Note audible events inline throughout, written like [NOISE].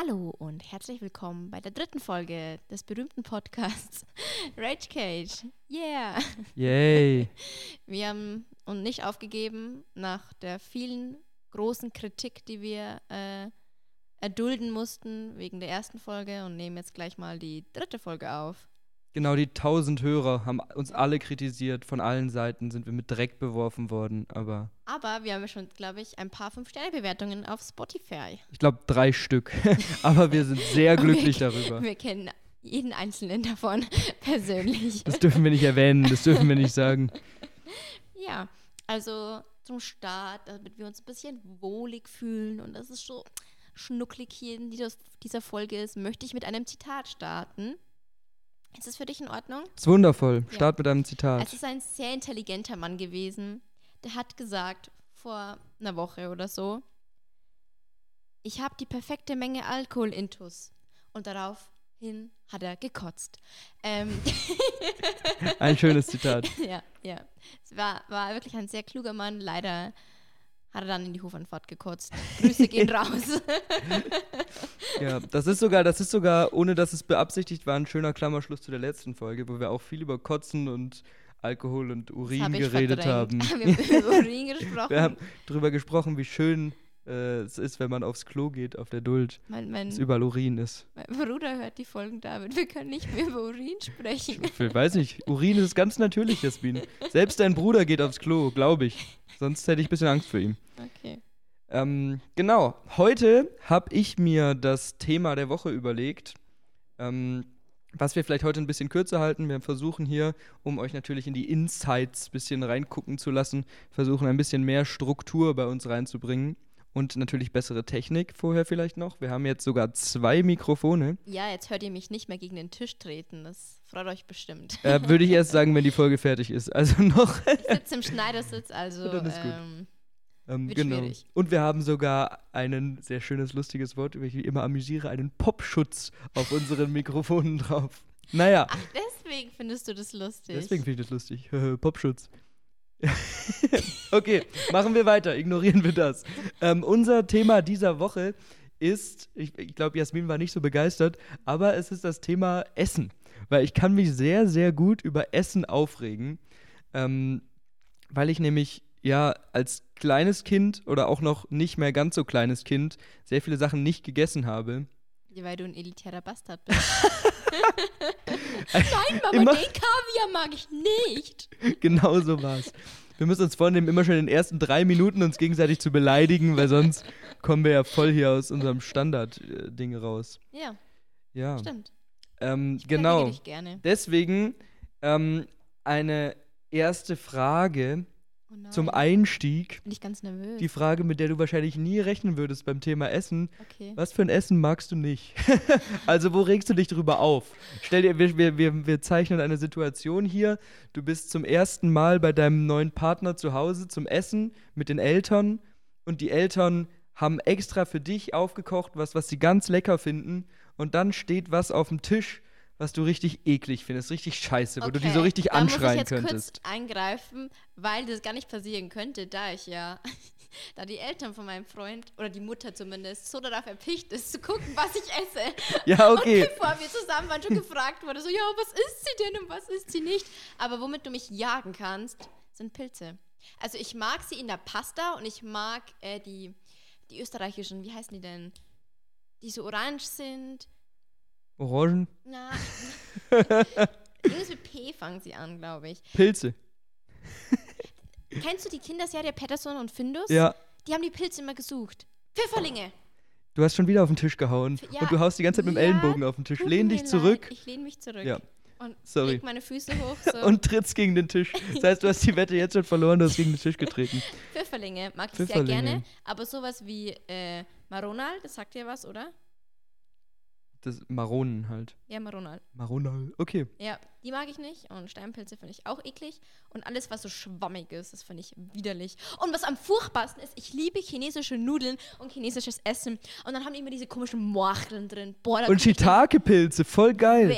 Hallo und herzlich willkommen bei der dritten Folge des berühmten Podcasts [LAUGHS] Rage Cage. Yeah! Yay! [LAUGHS] Wir haben uns nicht aufgegeben nach der vielen großen Kritik, die wir äh, erdulden mussten wegen der ersten Folge und nehmen jetzt gleich mal die dritte Folge auf. Genau, die tausend Hörer haben uns alle kritisiert. Von allen Seiten sind wir mit Dreck beworfen worden, aber. Aber wir haben ja schon, glaube ich, ein paar Fünf-Sterne-Bewertungen auf Spotify. Ich glaube drei Stück. [LAUGHS] aber wir sind sehr [LAUGHS] glücklich wir, darüber. Wir kennen jeden einzelnen davon [LAUGHS] persönlich. Das dürfen wir nicht erwähnen, das dürfen wir nicht sagen. Ja, also zum Start, damit wir uns ein bisschen wohlig fühlen und das ist so schnucklig hier in dieser Folge ist, möchte ich mit einem Zitat starten. Ist das für dich in Ordnung? Das ist wundervoll. Start ja. mit einem Zitat. Es ist ein sehr intelligenter Mann gewesen. Der hat gesagt, vor einer Woche oder so, ich habe die perfekte Menge Alkohol intus. Und daraufhin hat er gekotzt. Ähm ein schönes [LAUGHS] Zitat. ja, ja. Es war, war wirklich ein sehr kluger Mann. Leider hat er dann in die Hofanfahrt gekotzt. Grüße gehen raus. [LAUGHS] ja, das ist sogar, das ist sogar, ohne dass es beabsichtigt war, ein schöner Klammerschluss zu der letzten Folge, wo wir auch viel über Kotzen und Alkohol und Urin hab geredet [LAUGHS] haben. wir haben über Urin gesprochen. [LAUGHS] Wir haben darüber gesprochen, wie schön äh, es ist, wenn man aufs Klo geht, auf der Duld, mein, mein, dass überall Urin ist. Mein Bruder hört die Folgen damit. Wir können nicht mehr über Urin sprechen. Ich, ich weiß nicht. Urin ist ganz natürlich, Jasmin. Selbst dein Bruder geht aufs Klo, glaube ich. Sonst hätte ich ein bisschen Angst vor ihm. Okay. Ähm, genau, heute habe ich mir das Thema der Woche überlegt, ähm, was wir vielleicht heute ein bisschen kürzer halten. Wir versuchen hier, um euch natürlich in die Insights ein bisschen reingucken zu lassen, versuchen ein bisschen mehr Struktur bei uns reinzubringen und natürlich bessere Technik vorher vielleicht noch. Wir haben jetzt sogar zwei Mikrofone. Ja, jetzt hört ihr mich nicht mehr gegen den Tisch treten. Das freut euch bestimmt. Äh, Würde ich erst sagen, wenn die Folge fertig ist. Also [LAUGHS] noch. ich sitze im Schneidersitz, also. Dann ist gut. Ähm, ähm, genau. Schwierig. Und wir haben sogar ein sehr schönes, lustiges Wort, über ich immer amüsiere, einen Popschutz auf unseren Mikrofonen drauf. Naja. Ach, deswegen findest du das lustig. Deswegen finde ich das lustig. [LAUGHS] Popschutz. [LAUGHS] okay, machen wir weiter, ignorieren wir das. Ähm, unser Thema dieser Woche ist, ich, ich glaube, Jasmin war nicht so begeistert, aber es ist das Thema Essen. Weil ich kann mich sehr, sehr gut über Essen aufregen. Ähm, weil ich nämlich ja als kleines Kind oder auch noch nicht mehr ganz so kleines Kind sehr viele Sachen nicht gegessen habe. Weil du ein elitärer Bastard [LAUGHS] bist. Nein, Mama, immer, den Kaviar mag ich nicht. Genau so war's. Wir müssen uns vornehmen, immer schon in den ersten drei Minuten uns gegenseitig zu beleidigen, weil sonst kommen wir ja voll hier aus unserem Standard-Ding raus. Ja. Ja. Stimmt. Ähm, genau. Deswegen ähm, eine erste Frage Oh Zum Einstieg. Bin ich ganz nervös. Die Frage, mit der du wahrscheinlich nie rechnen würdest beim Thema Essen. Okay. Was für ein Essen magst du nicht? [LAUGHS] also, wo regst du dich darüber auf? Stell dir, wir, wir, wir zeichnen eine Situation hier. Du bist zum ersten Mal bei deinem neuen Partner zu Hause zum Essen mit den Eltern und die Eltern haben extra für dich aufgekocht, was, was sie ganz lecker finden. Und dann steht was auf dem Tisch, was du richtig eklig findest, richtig scheiße, okay, wo du die so richtig da anschreien muss ich jetzt könntest. kurz eingreifen, weil das gar nicht passieren könnte, da ich ja, [LAUGHS] da die Eltern von meinem Freund oder die Mutter zumindest so darauf erpicht ist, zu gucken, was ich esse. Ja, okay. Und bevor wir zusammen waren, schon gefragt wurde, so, ja, was isst sie denn und was isst sie nicht? Aber womit du mich jagen kannst, sind Pilze. Also ich mag sie in der Pasta und ich mag äh, die, die österreichischen, wie heißen die denn? Die so orange sind Orangen? Na. [LAUGHS] Irgendwas mit P fangen sie an, glaube ich. Pilze. Kennst du die Kinderserie Patterson und Findus? Ja. Die haben die Pilze immer gesucht. Pfifferlinge. Du hast schon wieder auf den Tisch gehauen. Ja, und du haust die ganze Zeit mit dem ja, Ellenbogen auf den Tisch. Lehn dich zurück. Leid. Ich lehne mich zurück. Ja. Und Sorry. leg meine Füße hoch. So. [LAUGHS] und trittst gegen den Tisch. Das heißt, du hast die Wette jetzt schon verloren, du hast gegen den Tisch getreten. Pfifferlinge mag ich sehr gerne. Aber sowas wie äh, Maronal, das sagt dir was, oder? Das Maronen halt. Ja, Maronal. Maronal, okay. Ja, die mag ich nicht. Und Steinpilze finde ich auch eklig. Und alles, was so schwammig ist, das finde ich widerlich. Und was am furchtbarsten ist, ich liebe chinesische Nudeln und chinesisches Essen. Und dann haben die immer diese komischen Morcheln drin. Boah, und Shiitake-Pilze, voll geil. Bäh.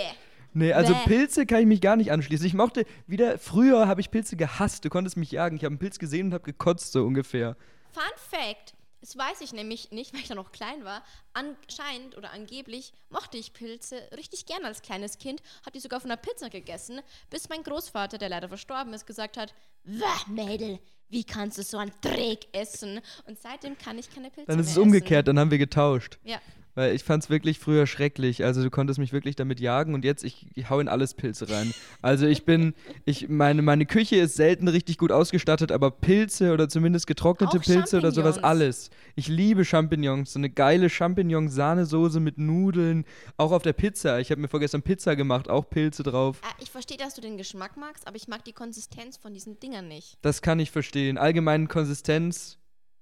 Nee, also Bäh. Pilze kann ich mich gar nicht anschließen. Ich mochte wieder, früher habe ich Pilze gehasst. Du konntest mich jagen. Ich habe einen Pilz gesehen und habe gekotzt, so ungefähr. Fun Fact: Das weiß ich nämlich nicht, [LAUGHS] weil ich da noch klein war. Anscheinend oder angeblich mochte ich Pilze richtig gern als kleines Kind. Hab die sogar von der Pizza gegessen, bis mein Großvater, der leider verstorben ist, gesagt hat, Wah, Mädel, wie kannst du so einen Dreck essen? Und seitdem kann ich keine Pilze Dann ist es umgekehrt, Essen. dann haben wir getauscht. Ja, Weil ich fand es wirklich früher schrecklich. Also du konntest mich wirklich damit jagen und jetzt, ich, ich hau in alles Pilze rein. Also ich bin, ich, meine, meine Küche ist selten richtig gut ausgestattet, aber Pilze oder zumindest getrocknete Auch Pilze oder sowas, alles. Ich liebe Champignons. So eine geile Champignon-Sahnesoße mit Nudeln. Auch auf der Pizza. Ich habe mir vorgestern Pizza gemacht, auch Pilze drauf. Ah, ich verstehe, dass du den Geschmack magst, aber ich mag die Konsistenz von diesen Dingern nicht. Das kann ich verstehen. Allgemein Konsistenz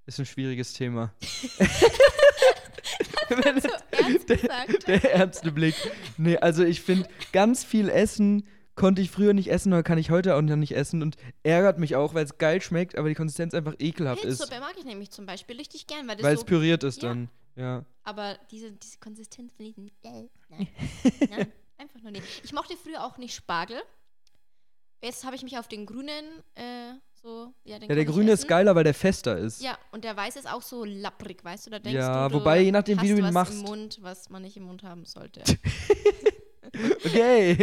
ist ein schwieriges Thema. [LAUGHS] So ernst gesagt. Der ernste Blick. Nee, also ich finde, ganz viel Essen konnte ich früher nicht essen oder kann ich heute auch noch nicht essen und ärgert mich auch, weil es geil schmeckt, aber die Konsistenz einfach ekelhaft ist. Pilzsuppe mag ich nämlich zum Beispiel richtig gern, weil das Weil es so püriert ist Ja. dann. Ja. Aber diese, diese Konsistenz finde ich. Äh, nein. [LAUGHS] nein, einfach nur nicht. Ich mochte früher auch nicht Spargel. Jetzt habe ich mich auf den grünen äh, so. Ja, Ja, der grüne ist geiler, weil der fester ist. Ja, und der weiße ist auch so lapprig, weißt du? Da denkst Ja, du, du wobei, je nachdem, wie hast du ihn was machst. im Mund, was man nicht im Mund haben sollte. [LAUGHS] Okay.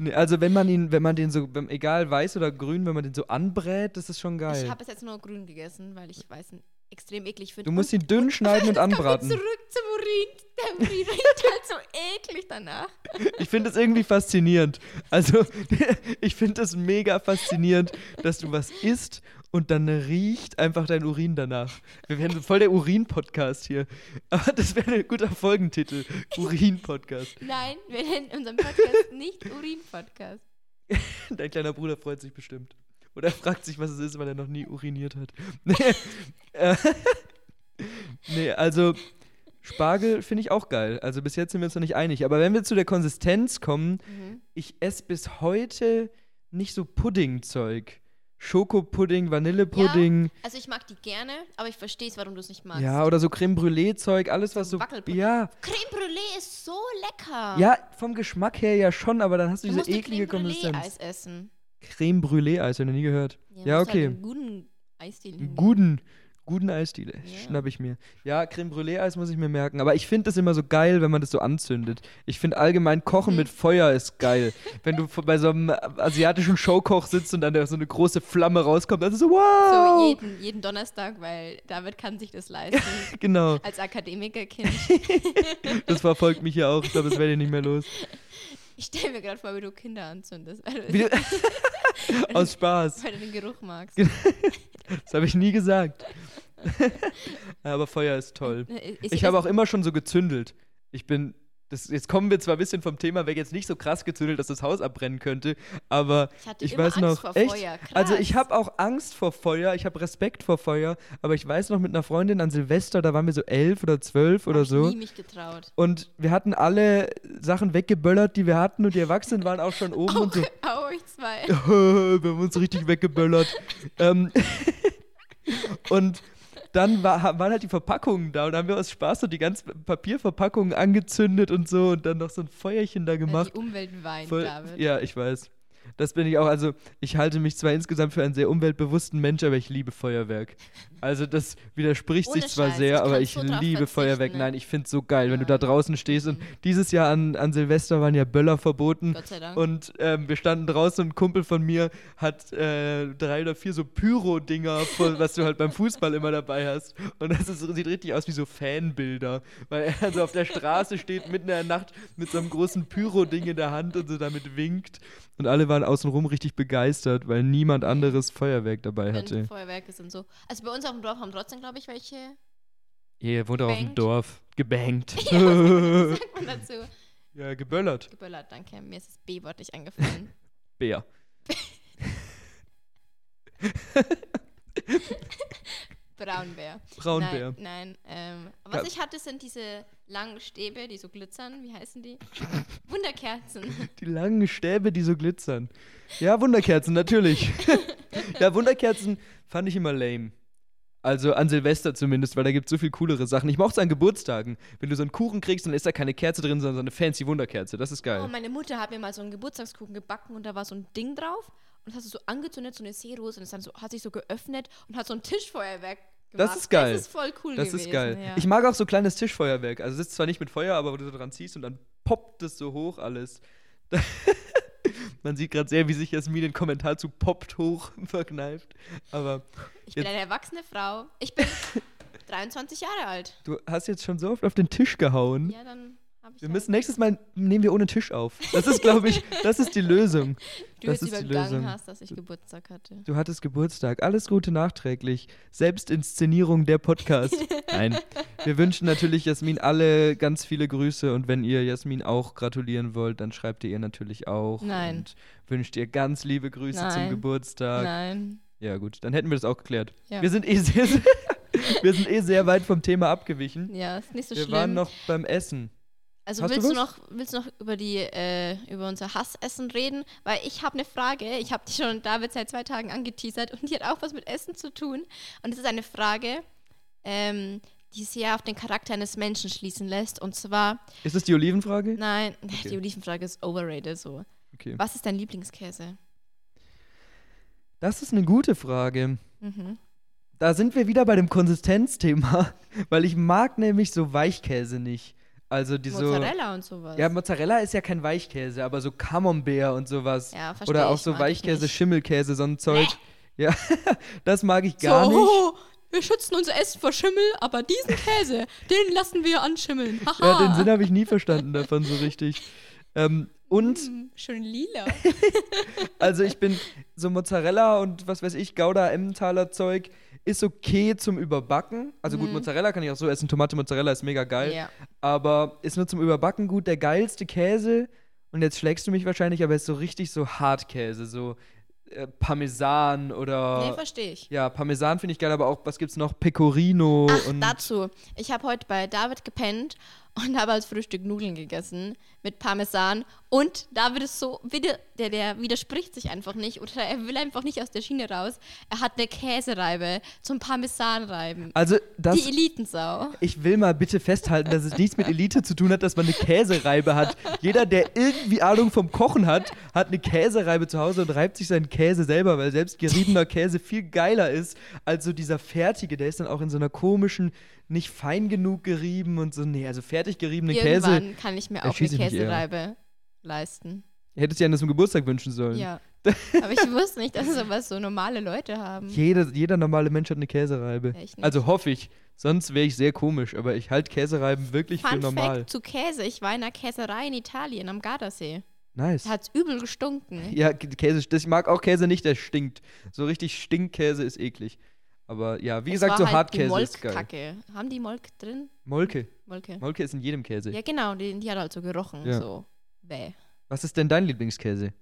[LAUGHS] also wenn man ihn, wenn man den so, egal weiß oder grün, wenn man den so anbrät, das ist schon geil. Ich habe es jetzt nur grün gegessen, weil ich weiß extrem eklig finde. Du musst Und- ihn dünn schneiden und [LAUGHS] wir anbraten. zurück zum Urin. Der Urin riecht halt so eklig danach. [LAUGHS] Ich finde es irgendwie faszinierend. Also, [LAUGHS] ich finde es mega faszinierend, dass du was isst und dann riecht einfach dein Urin danach. Wir werden voll der Urin-Podcast hier. Aber das wäre ein guter Folgentitel. Urin-Podcast. Nein, wir nennen unseren Podcast nicht Urin-Podcast. Dein kleiner Bruder freut sich bestimmt. Oder er fragt sich, was es ist, weil er noch nie uriniert hat. [LAUGHS] Nee, äh, [LAUGHS] nee also Spargel finde ich auch geil. Also bis jetzt sind wir uns noch nicht einig. Aber wenn wir zu der Konsistenz kommen, Mhm. ich esse bis heute nicht so Puddingzeug. Schokopudding, Vanillepudding, Also ich mag die gerne, aber ich verstehe es, warum du es nicht magst. ja, oder so Creme Brûlée Zeug, alles was so ja, Creme Brûlée ist so lecker. ja, vom Geschmack her ja schon, aber dann hast du du diese musst eklige Creme Konsistenz. Brûlée-Eis essen. Creme Brûlée Eis, habe ich noch nie gehört. Ja, musst okay. Halt guten Eisdiele. Guten, guten Eisdiele. Ja. Schnapp ich mir. Ja, Creme Brûlée Eis muss ich mir merken. Aber ich finde das immer so geil, wenn man das so anzündet. Ich finde allgemein Kochen Mhm. mit [LAUGHS] Feuer ist geil. wenn du bei so einem asiatischen Showkoch sitzt und dann da so eine große Flamme rauskommt, dann ist so, So wow! jeden, jeden Donnerstag, weil David kann sich das leisten. [LAUGHS] genau. Als Akademikerkind. [LAUGHS] Das verfolgt mich ja auch. Ich glaube, das werde ich nicht mehr los. Ich stelle mir gerade vor, wie du Kinder anzündest, weil du, Wie, [LAUGHS] aus Spaß. weil du den Geruch magst. [LAUGHS] Das habe ich nie gesagt. [LAUGHS] Aber Feuer ist toll. Äh, ist Ich habe auch immer schon so gezündelt. Ich bin. Das, jetzt kommen wir zwar ein bisschen vom Thema weg, jetzt nicht so krass gezündelt, dass das Haus abbrennen könnte, aber Ich hatte ich immer weiß Angst noch, vor echt? Feuer. Krass. Also ich habe auch Angst vor Feuer, ich habe Respekt vor Feuer, aber ich weiß noch mit einer Freundin an Silvester, da waren wir so elf oder zwölf oder Hab so. Ich nie mich getraut. Und wir hatten alle Sachen weggeböllert, die wir hatten und die Erwachsenen waren auch schon oben [LAUGHS] Auch, und so. auch ich zwei. [LAUGHS] wir haben uns richtig weggeböllert. ähm, [LAUGHS] und dann war, waren halt die Verpackungen da und haben wir aus Spaß so die ganzen Papierverpackungen angezündet und so und dann noch so ein Feuerchen da gemacht. Die Umwelt weint, Voll, David. ja, ich weiß. Das bin ich auch. Also, ich halte mich zwar insgesamt für einen sehr umweltbewussten Mensch, aber ich liebe Feuerwerk. Also, das widerspricht Ohne sich zwar Scheiß, sehr, ich aber ich so liebe Feuerwerk. ne? Nein, ich finde es so geil, wenn du da draußen stehst. Und Mhm. dieses Jahr an, an Silvester waren ja Böller verboten. Gott sei Dank. Und ähm, wir standen draußen und ein Kumpel von mir hat äh, drei oder vier so Pyro-Dinger, [LAUGHS] was du halt beim Fußball immer dabei hast. Und das ist, sieht richtig aus wie so Fanbilder. Weil er so auf der Straße steht, mitten in der Nacht mit so einem großen Pyro-Ding in der Hand und so damit winkt. Und alle waren außenrum richtig begeistert, weil niemand anderes Feuerwerk dabei Wenn hatte. Feuerwerke sind so. Also bei uns auf dem Dorf haben trotzdem, glaube ich, welche. Ihr wohnt auch auf dem. Dorf. Gebankt. [LAUGHS] Ja, was sagt man [LAUGHS] dazu? ja, geböllert. Geböllert, danke. Mir ist das B-Wort nicht eingefallen. [LAUGHS] Bär. Braunbär. Braunbär. Nein, nein. Ähm, was Ja. ich hatte, sind diese langen Stäbe, die so glitzern. Wie heißen die? [LAUGHS] Wunderkerzen. Die langen Stäbe, die so glitzern. Ja, Wunderkerzen, natürlich. [LAUGHS] ja, Wunderkerzen fand ich immer lame. Also an Silvester zumindest, weil da gibt es so viel coolere Sachen. Ich mochte es an Geburtstagen. Wenn du so einen Kuchen kriegst, dann ist da keine Kerze drin, sondern so eine fancy Wunderkerze. Das ist Oh, geil. meine Mutter hat mir mal so einen Geburtstagskuchen gebacken und da war so ein Ding drauf. Und das hast du so angezündet, so eine Seerose. Und es dann so, hat sich so geöffnet und hat so ein Tischfeuerwerk Das ist geil. Das ist voll cool Das gewesen. ist geil. Ja. Ich mag auch so kleines Tischfeuerwerk. Also es ist zwar nicht mit Feuer, aber wo du so dran ziehst und dann poppt es so hoch alles. [LAUGHS] Man sieht gerade sehr, wie sich Jasmin den Kommentar zu poppt hoch [LAUGHS] verkneift. Aber ich bin eine erwachsene Frau. Ich bin [LAUGHS] 23 Jahre alt. du hast jetzt schon so oft auf den Tisch gehauen. Ja, dann Wir müssen nächstes Mal nehmen wir ohne Tisch auf. Das ist, glaube ich, [LAUGHS] das ist die Lösung. du das jetzt ist die übergangen Lösung. hast, dass ich Geburtstag hatte. Du hattest Geburtstag. Alles Gute nachträglich. Selbstinszenierung der Podcast. [LAUGHS] Nein. Wir wünschen natürlich Jasmin alle ganz viele Grüße und wenn ihr Jasmin auch gratulieren wollt, dann schreibt ihr ihr natürlich auch. Nein. Und wünscht ihr ganz liebe Grüße zum Nein. Geburtstag. Nein. Ja, gut. Dann hätten wir das auch geklärt. Ja. Wir, sind eh sehr, [LAUGHS] wir sind eh sehr weit vom Thema abgewichen. Ja, ist nicht so wir schlimm. waren noch beim Essen. Also Hast du willst du, was? noch, willst du noch über die äh, über unser Hassessen reden? Weil ich habe eine Frage. Ich habe die schon David seit zwei Tagen angeteasert und die hat auch was mit Essen zu tun. Und es ist eine Frage, ähm, die sehr auf den Charakter eines Menschen schließen lässt. Und zwar, Ist das die Olivenfrage? nein, [LAUGHS] Okay. die Olivenfrage ist overrated so. Okay. Was ist dein Lieblingskäse? Das ist eine gute Frage. Mhm. Da sind wir wieder bei dem Konsistenzthema, [LAUGHS] weil ich mag nämlich so Weichkäse nicht. Also die so. Mozzarella und sowas. Ja, Mozzarella ist ja kein Weichkäse, aber so Camembert und sowas. Ja, verstehe Oder auch so Weichkäse. Schimmelkäse, so ein Zeug. Ja, [LAUGHS] das mag ich gar nicht. so, [LAUGHS] wir schützen unser Essen vor Schimmel, aber diesen Käse, den lassen wir anschimmeln. [LAUGHS] Haha. Ja, den Sinn habe ich nie verstanden davon so richtig. Ähm, und, Hm, Schön lila. also ich bin so Mozzarella und was weiß ich, Gouda, Emmentaler Zeug ist okay zum Überbacken. Also gut, Mhm. Mozzarella kann ich auch so essen. Tomate Mozzarella ist mega geil. Ja. aber ist nur zum Überbacken gut. Der geilste Käse, und jetzt schlägst du mich wahrscheinlich, aber ist so richtig so Hartkäse, so äh, Parmesan oder. Nee, verstehe ich. ja, Parmesan finde ich geil, aber auch, was gibt's noch? Pecorino Ach, und. dazu. Ich habe heute bei David gepennt und habe als Frühstück Nudeln gegessen mit Parmesan. Und David ist so, wieder, der, der widerspricht sich einfach nicht oder er will einfach nicht aus der Schiene raus. Er hat eine Käsereibe zum Parmesanreiben. Also, das. Die Elitensau. Ich will mal bitte festhalten, dass es nichts mit Elite zu tun hat, dass man eine Käsereibe hat. Jeder, der irgendwie Ahnung vom Kochen hat, hat eine Käsereibe zu Hause und reibt sich seinen Käse selber, weil selbst geriebener Käse viel geiler ist als so dieser fertige. Der ist dann auch in so einer komischen, nicht fein genug gerieben und so. Nee, also fertig geriebene Käse. Irgendwann kann ich mir auch eine. Käsereibe leisten. Hättest du ja an das zum Geburtstag wünschen sollen. Ja. [LAUGHS] Aber ich wusste nicht, dass sowas so normale Leute haben. Jeder, jeder normale Mensch hat eine Käsereibe. Nicht. Also hoffe ich. Sonst wäre ich sehr komisch, aber ich halte Käsereiben wirklich für Fun normal. Fact zu Käse. Ich war in einer Käserei in Italien am Gardasee. Nice. Da hat es übel gestunken. Ja, Käse, das- ich mag auch Käse nicht, der stinkt. So richtig Stinkkäse ist eklig. Aber ja, wie Es gesagt, so halt Hartkäse die ist geil. Molkkacke. Haben die Molk drin? Molke. Molke. Molke ist in jedem Käse. Ja, genau. Die, die hat halt so gerochen. Ja. So. Bäh. Was ist denn dein Lieblingskäse?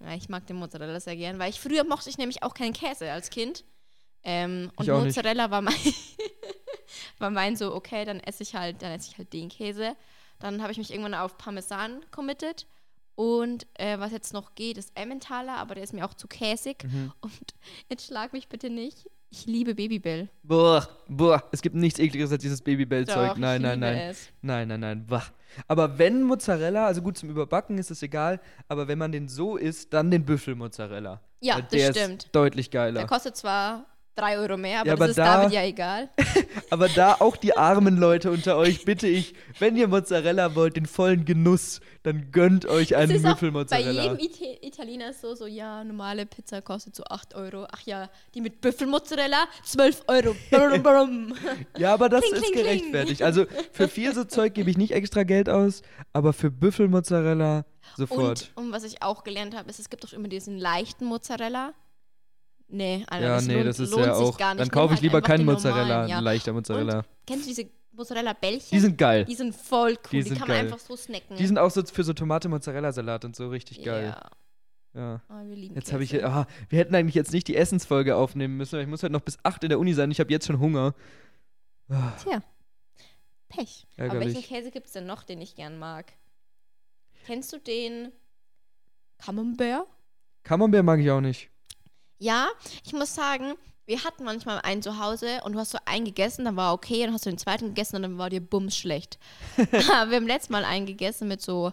Ja, ich mag den Mozzarella sehr gern, weil ich früher mochte ich nämlich auch keinen Käse als Kind. Ähm, und auch nicht. Mozzarella war mein, [LAUGHS] war mein so, okay, dann esse ich halt, dann esse ich halt den Käse. Dann habe ich mich irgendwann auf Parmesan committed. Und äh, was jetzt noch geht, ist Emmentaler, aber der ist mir auch zu käsig. Mhm. Und [LAUGHS] jetzt schlag mich bitte nicht. Ich liebe Babybell. Boah, boah, es gibt nichts ekligeres als dieses Babybell-Zeug. Nein, nein, nein. Es. Nein, nein, nein. Wach. Aber wenn Mozzarella, also gut zum Überbacken ist es egal, aber wenn man den so isst, dann den Büffelmozzarella. Ja, Weil das der stimmt. Ist deutlich Der geiler. kostet zwar 3 Euro mehr, aber Ja, das aber ist da- David ja egal. [LAUGHS] Aber da auch die armen Leute unter euch bitte ich, wenn ihr Mozzarella wollt, den vollen Genuss, dann gönnt euch Das einen ist auch bei jedem Ita Italiener so, so, ja, normale Pizza kostet so 8 Euro. Ach ja, die mit Büffelmozzarella, 12 Euro. [LAUGHS] Brum, brum. Ja, aber das Kling, ist kling, kling. gerechtfertigt. Also für viel so Zeug gebe ich nicht extra Geld aus, aber für Büffelmozzarella sofort. Und, und was ich auch gelernt habe, ist, es gibt doch immer diesen leichten Mozzarella. Nee, Alter, ja, das nee, lohnt, das ist lohnt ja sich auch. gar nicht. Dann kaufe ich halt lieber keinen Mozzarella, normalen, ja. leichter Mozzarella. Kennst du diese Mozzarella-Bällchen? Die sind geil. Die sind voll cool. Die Die, kann geil. man einfach so snacken. Die sind auch so für so Tomate-Mozzarella-Salat und so richtig geil. Ja, Ja. oh, wir lieben Jetzt habe ich, ah, wir hätten eigentlich jetzt nicht die Essensfolge aufnehmen müssen. aber Ich muss halt noch bis 8 in der Uni sein. Ich habe jetzt schon Hunger. Ah, Tja, Pech. Aber Ärgerlich. welchen Käse gibt es denn noch, den ich gern mag? Kennst du den Camembert? Camembert mag ich auch nicht. Ja, ich muss sagen, wir hatten manchmal einen zu Hause und du hast so einen gegessen, dann war okay, dann hast du den zweiten gegessen und dann war dir bums schlecht. [LAUGHS] Wir haben letztes Mal einen gegessen mit so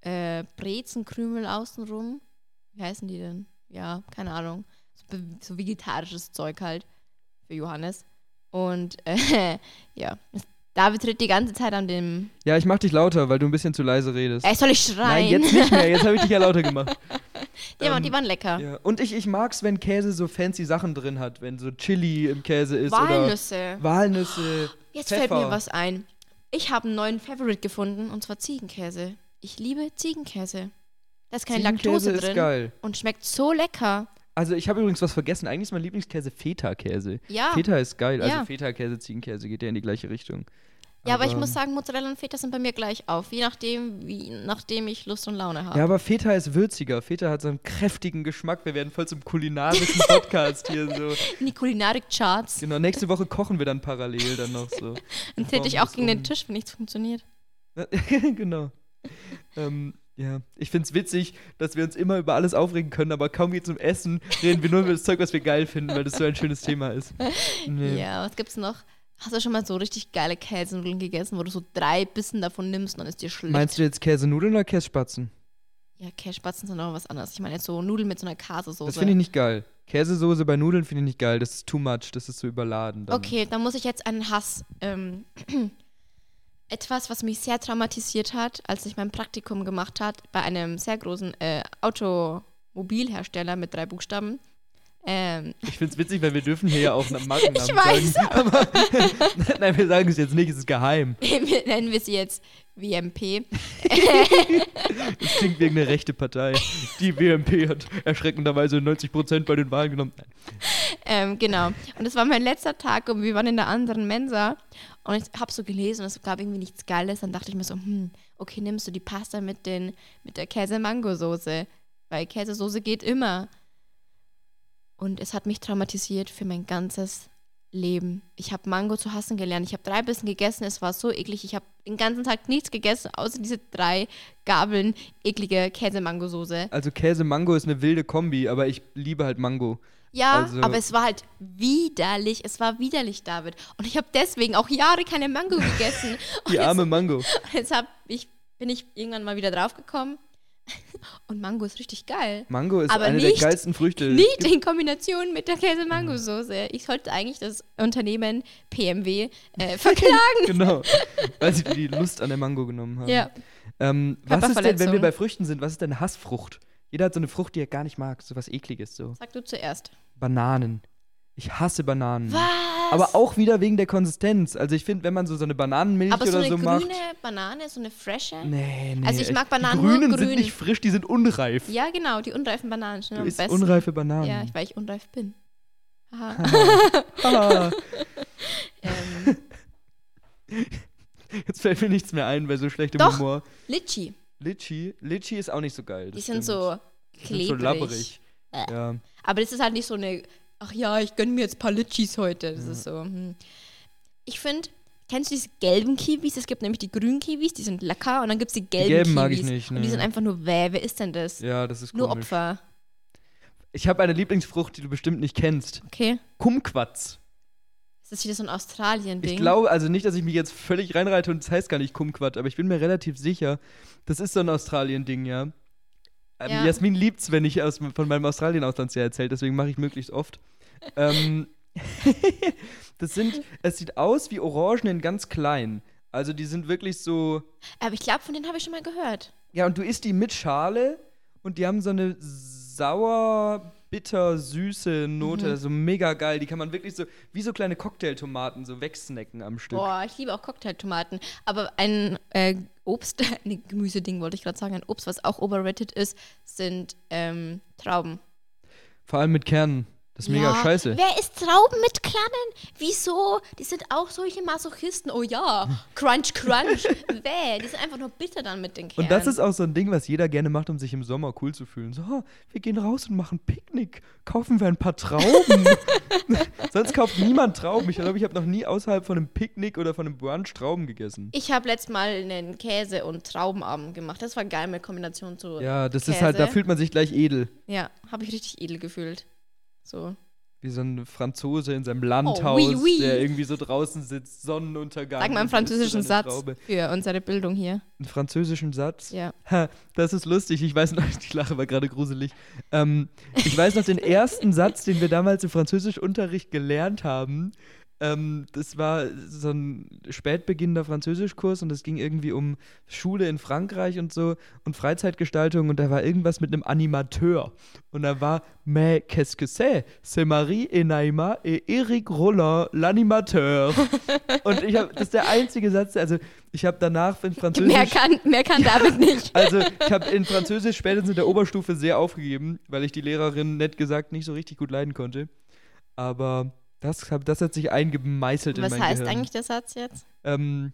äh, Brezenkrümel außenrum. Wie heißen die denn? Ja, keine Ahnung. So, so vegetarisches Zeug halt für Johannes. Und [LAUGHS] äh, ja, David tritt die ganze Zeit an dem. Ja, ich mach dich lauter, weil du ein bisschen zu leise redest. Ey, soll ich schreien? Nein, jetzt nicht mehr. Jetzt habe ich dich ja lauter [LAUGHS] gemacht. Die, waren, ähm, die waren lecker. Ja. Und ich, ich mag's, wenn Käse so fancy Sachen drin hat, wenn so Chili im Käse ist Walnüsse. oder Walnüsse. Jetzt Pfeffer. fällt mir was ein. Ich habe einen neuen Favorite gefunden und zwar Ziegenkäse. Ich liebe Ziegenkäse. Da ist keine Ziegenkäse Laktose ist drin geil. und schmeckt so lecker. Also ich habe übrigens was vergessen. Eigentlich ist mein Lieblingskäse Feta-Käse. Ja. Feta ist geil. Also Ja. Feta-Käse, Ziegenkäse geht ja in die gleiche Richtung. Ja, aber ich muss sagen, Mozzarella und Feta sind bei mir gleich auf, je nachdem, wie, nachdem ich Lust und Laune habe. Ja, aber Feta ist würziger. Feta hat so einen kräftigen Geschmack. Wir werden voll zum kulinarischen Podcast hier so. [LAUGHS] In die Kulinarik-Charts. Genau, nächste Woche kochen wir dann parallel dann noch so. [LAUGHS] Dann trete ich auch gegen den um. Tisch, wenn nichts funktioniert. [LAUGHS] genau. Ähm, ja, ich find's witzig, dass wir uns immer über alles aufregen können, aber kaum geht's um Essen, reden wir nur über das Zeug, was wir geil finden, weil das so ein schönes Thema ist. Nee. Ja, was gibt's noch? Hast du schon mal so richtig geile Käsenudeln gegessen, wo du so drei Bissen davon nimmst und dann ist dir schlecht? Meinst du jetzt Käsenudeln oder Kässpatzen? Ja, Kässpatzen sind auch was anderes. Ich meine jetzt so Nudeln mit so einer Käsesoße. Das finde ich nicht geil. Käsesoße bei Nudeln finde ich nicht geil. Das ist too much. Das ist so überladen. Dann. Okay, dann muss ich jetzt einen Hass. Ähm, [CLEARS THROAT] etwas, was mich sehr traumatisiert hat, als ich mein Praktikum gemacht hat bei einem sehr großen äh, Automobilhersteller mit drei Buchstaben. Ähm, Ich finde es witzig, weil wir dürfen hier ja auch einen Markennamen [LAUGHS] Ich weiß, sagen. [LAUGHS] Aber [LAUGHS] Nein, wir sagen es jetzt nicht. Es ist geheim. wir nennen wir sie jetzt WMP. Das klingt wie eine rechte Partei. Die WMP hat erschreckenderweise 90% bei den Wahlen genommen. Ähm, genau. Und es war mein letzter Tag und wir waren in der anderen Mensa und ich habe so gelesen und es gab irgendwie nichts Geiles. Dann dachte ich mir so, hm, okay, nimmst du die Pasta mit, den, mit der Käse-Mango-Soße, weil Käsesoße geht immer. Und es hat mich traumatisiert für mein ganzes Leben. Ich habe Mango zu hassen gelernt. Ich habe drei Bissen gegessen. Es war so eklig. Ich habe den ganzen Tag nichts gegessen, außer diese drei Gabeln eklige Käse-Mango-Soße. Also Käse-Mango ist eine wilde Kombi, aber ich liebe halt Mango. Ja, Also- aber es war halt widerlich. Es war widerlich, David. Und ich habe deswegen auch Jahre keine Mango gegessen. [LAUGHS] Die arme Mango. [LAUGHS] jetzt, jetzt hab ich, bin ich irgendwann mal wieder draufgekommen. [LAUGHS] Und Mango ist richtig geil. Mango ist Aber eine nicht- der geilsten Früchte. Nicht in Kombination mit der Käse-Mango-Soße. Ich sollte eigentlich das Unternehmen PMW äh, [LAUGHS] verklagen. Genau. [LAUGHS] Weil sie die Lust an der Mango genommen haben. ja. Ähm, was ist denn, wenn wir bei Früchten sind, was ist denn Hassfrucht? Jeder hat so eine Frucht, die er gar nicht mag, so was ekliges, so. Sag du zuerst. Bananen. Ich hasse Bananen. Was? Aber auch wieder wegen der Konsistenz. Also ich finde, wenn man so, so eine Bananenmilch Aber so oder eine so grüne macht. Banane, so eine frische? Nee, nee. Also ich mag Bananen die nur Grünen grün. sind nicht frisch, die sind unreif. Ja, genau. Die unreifen Bananen sind du am isst besten. unreife Bananen. Ja, weil ich unreif bin. Aha. Haha. [LAUGHS] ähm, [LAUGHS] Jetzt fällt mir nichts mehr ein bei so schlechtem Doch. Humor. Litchi. Litchi. Litchi ist auch nicht so geil. Die sind stimmt. so Die sind klebrig. so labberig. Äh. Ja. Aber das ist halt nicht so eine, ach ja, ich gönne mir jetzt ein paar Litchis heute. Das ist so. Hm. Ich finde, kennst du diese gelben Kiwis? Es gibt nämlich die grünen Kiwis, die sind lecker. Und dann gibt es die gelben gelben Kiwis. mag ich nicht, Und die sind einfach nur wäh. Wer ist denn das? ja, das ist nur komisch. Opfer. Ich habe eine Lieblingsfrucht, die du bestimmt nicht kennst. Okay. Kumquats. Ist das wieder so ein Australien-Ding? Ich glaube, also nicht, dass ich mich jetzt völlig reinreite und es heißt gar nicht Kumquat, aber ich bin mir relativ sicher, das ist so ein Australien-Ding, ja. Ähm, Ja. Jasmin liebt's, wenn ich aus, von meinem Australien-Auslandsjahr erzähle, deswegen mache ich möglichst oft. ähm, [LAUGHS] das sind, es sieht aus wie Orangen in ganz klein. Also die sind wirklich so, Aber ich glaube, von denen habe ich schon mal gehört. ja, und du isst die mit Schale und die haben so eine sauer, bitter, süße Note, Mhm. also mega geil. Die kann man wirklich so, wie so kleine Cocktailtomaten, so wegsnacken am Stück. Boah, ich liebe auch Cocktailtomaten. Aber ein äh, Obst, [LAUGHS] nee, Gemüseding wollte ich gerade sagen, ein Obst, was auch overrated ist, sind ähm, Trauben. Vor allem mit Kernen. Das ist mega Ja, scheiße. Wer isst Trauben mit Kernen? Wieso? Die sind auch solche Masochisten. Oh ja, Crunch, Crunch. [LAUGHS] Wer? Die sind einfach nur bitter dann mit den Kernen. Und das ist auch so ein Ding, was jeder gerne macht, um sich im Sommer cool zu fühlen. So, oh, wir gehen raus und machen Picknick. Kaufen wir ein paar Trauben. [LAUGHS] Sonst kauft niemand Trauben. Ich glaube, ich habe noch nie außerhalb von einem Picknick oder von einem Brunch Trauben gegessen. Ich habe letztes Mal einen Käse- und Traubenabend gemacht. Das war geil mit Kombination zu. Ja, das Käse. ist halt, da fühlt man sich gleich edel. Ja, habe ich richtig edel gefühlt. So. Wie so ein Franzose in seinem Landhaus, Oh, oui, oui. der irgendwie so draußen sitzt, Sonnenuntergang. Sag mal einen französischen Satz Traube. für unsere Bildung hier. Einen französischen Satz? Ja. Ha, das ist lustig. Ich weiß noch, [LAUGHS] die Lache war gerade gruselig. Ähm, ich weiß noch den ersten Satz, den wir damals im Französischunterricht gelernt haben. Ähm, das war so ein spätbeginnender Französischkurs und es ging irgendwie um Schule in Frankreich und so und Freizeitgestaltung und da war irgendwas mit einem Animateur. Und da war Mais qu'est-ce que c'est? C'est Marie et Naima et Eric Rollin, l'animateur. [LAUGHS] und ich habe, das ist der einzige Satz, also ich habe danach in Französisch. Mehr kann, mehr kann David nicht. Also, ich habe in Französisch spätestens in der Oberstufe sehr aufgegeben, weil ich die Lehrerin, nett gesagt, nicht so richtig gut leiden konnte. Aber das, hab, das hat sich eingemeißelt Was in mein heißt Gehirn. eigentlich der Satz jetzt? Ähm,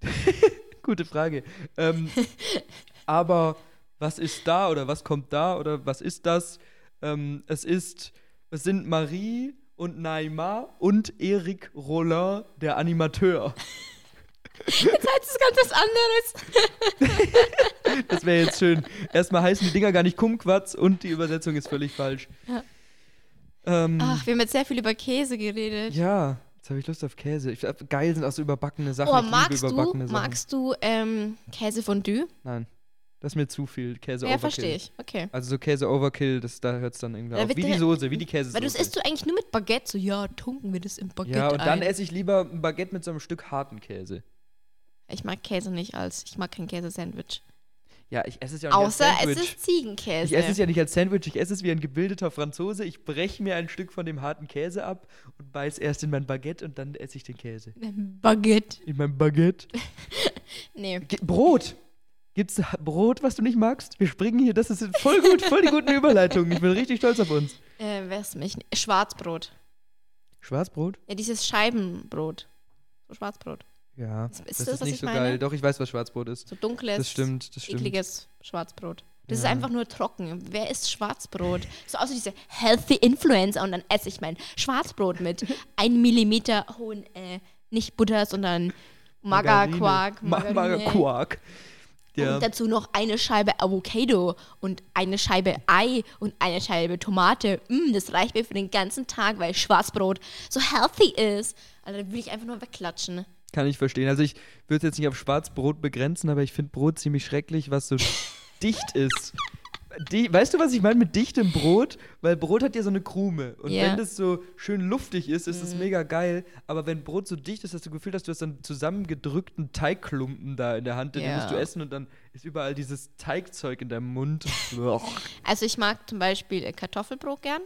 [LAUGHS] gute Frage. Ähm, [LAUGHS] aber was ist da oder was kommt da oder was ist das? Ähm, es ist, es sind Marie und Naima und Eric Rollin, der Animateur. [LAUGHS] Jetzt heißt es ganz was anderes. Das wäre jetzt schön. Erstmal heißen die Dinger gar nicht Kumquats und die Übersetzung ist völlig falsch. Ja. Ähm, Ach, wir haben jetzt sehr viel über Käse geredet. ja, jetzt habe ich Lust auf Käse. Ich, geil sind auch so überbackene Sachen. oh, ich magst liebe du, überbackene Sachen. magst du ähm, Käsefondue? Nein, das ist mir zu viel. Käse ja, Overkill. verstehe ich. Okay. Also so Käse Overkill, das, da hört es dann irgendwie Da auf. Wie die Soße, wie die Käsesoße. Weil das isst du eigentlich nur mit Baguette. So, ja, tunken wir das im Baguette ja, und dann ein. esse ich lieber ein Baguette mit so einem Stück harten Käse. Ich mag Käse nicht als, ich mag kein Käsesandwich. Ja, ich esse es ja auch nicht Außer als es Sandwich. ist Ziegenkäse. ich esse es ja nicht als Sandwich, ich esse es wie ein gebildeter Franzose. Ich breche mir ein Stück von dem harten Käse ab und beiß erst in mein Baguette und dann esse ich den Käse. Baguette. In mein Baguette. [LAUGHS] Nee. Ge Brot! Gibt's Brot, was du nicht magst? Wir springen hier, das ist voll gut, voll die guten Überleitungen. Ich bin richtig stolz auf uns. Äh, wer ist mich? Schwarzbrot. Schwarzbrot? Ja, dieses Scheibenbrot. So Schwarzbrot. Ja. Ist das das, ist nicht ich so meine? geil. Doch, ich weiß, was Schwarzbrot ist. So dunkles, Das stimmt, das stimmt. ekliges Schwarzbrot. Das ist Ja. einfach nur trocken. Wer isst Schwarzbrot? So außer diese Healthy Influencer und dann esse ich mein Schwarzbrot mit [LAUGHS] 1 Millimeter hohen, äh, nicht Butter, sondern Magerquark. Magerquark. Ja. Und dazu noch eine Scheibe Avocado und eine Scheibe Ei und eine Scheibe Tomate. Mm, das reicht mir für den ganzen Tag, weil Schwarzbrot so healthy ist. Also da will ich einfach nur wegklatschen. Kann ich verstehen. Also ich würde es jetzt nicht auf Schwarzbrot begrenzen, aber ich finde Brot ziemlich schrecklich, was so [LAUGHS] dicht ist. Die, weißt du, was ich meine mit dichtem Brot? Weil Brot hat ja so eine Krume. Und Ja. wenn das so schön luftig ist, ist es Mhm. mega geil. Aber wenn Brot so dicht ist, hast du das Gefühl, dass du hast dann zusammengedrückten Teigklumpen da in der Hand, den Ja. musst du essen und dann ist überall dieses Teigzeug in deinem Mund. [LAUGHS] Also ich mag zum Beispiel äh, Kartoffelbrot gern.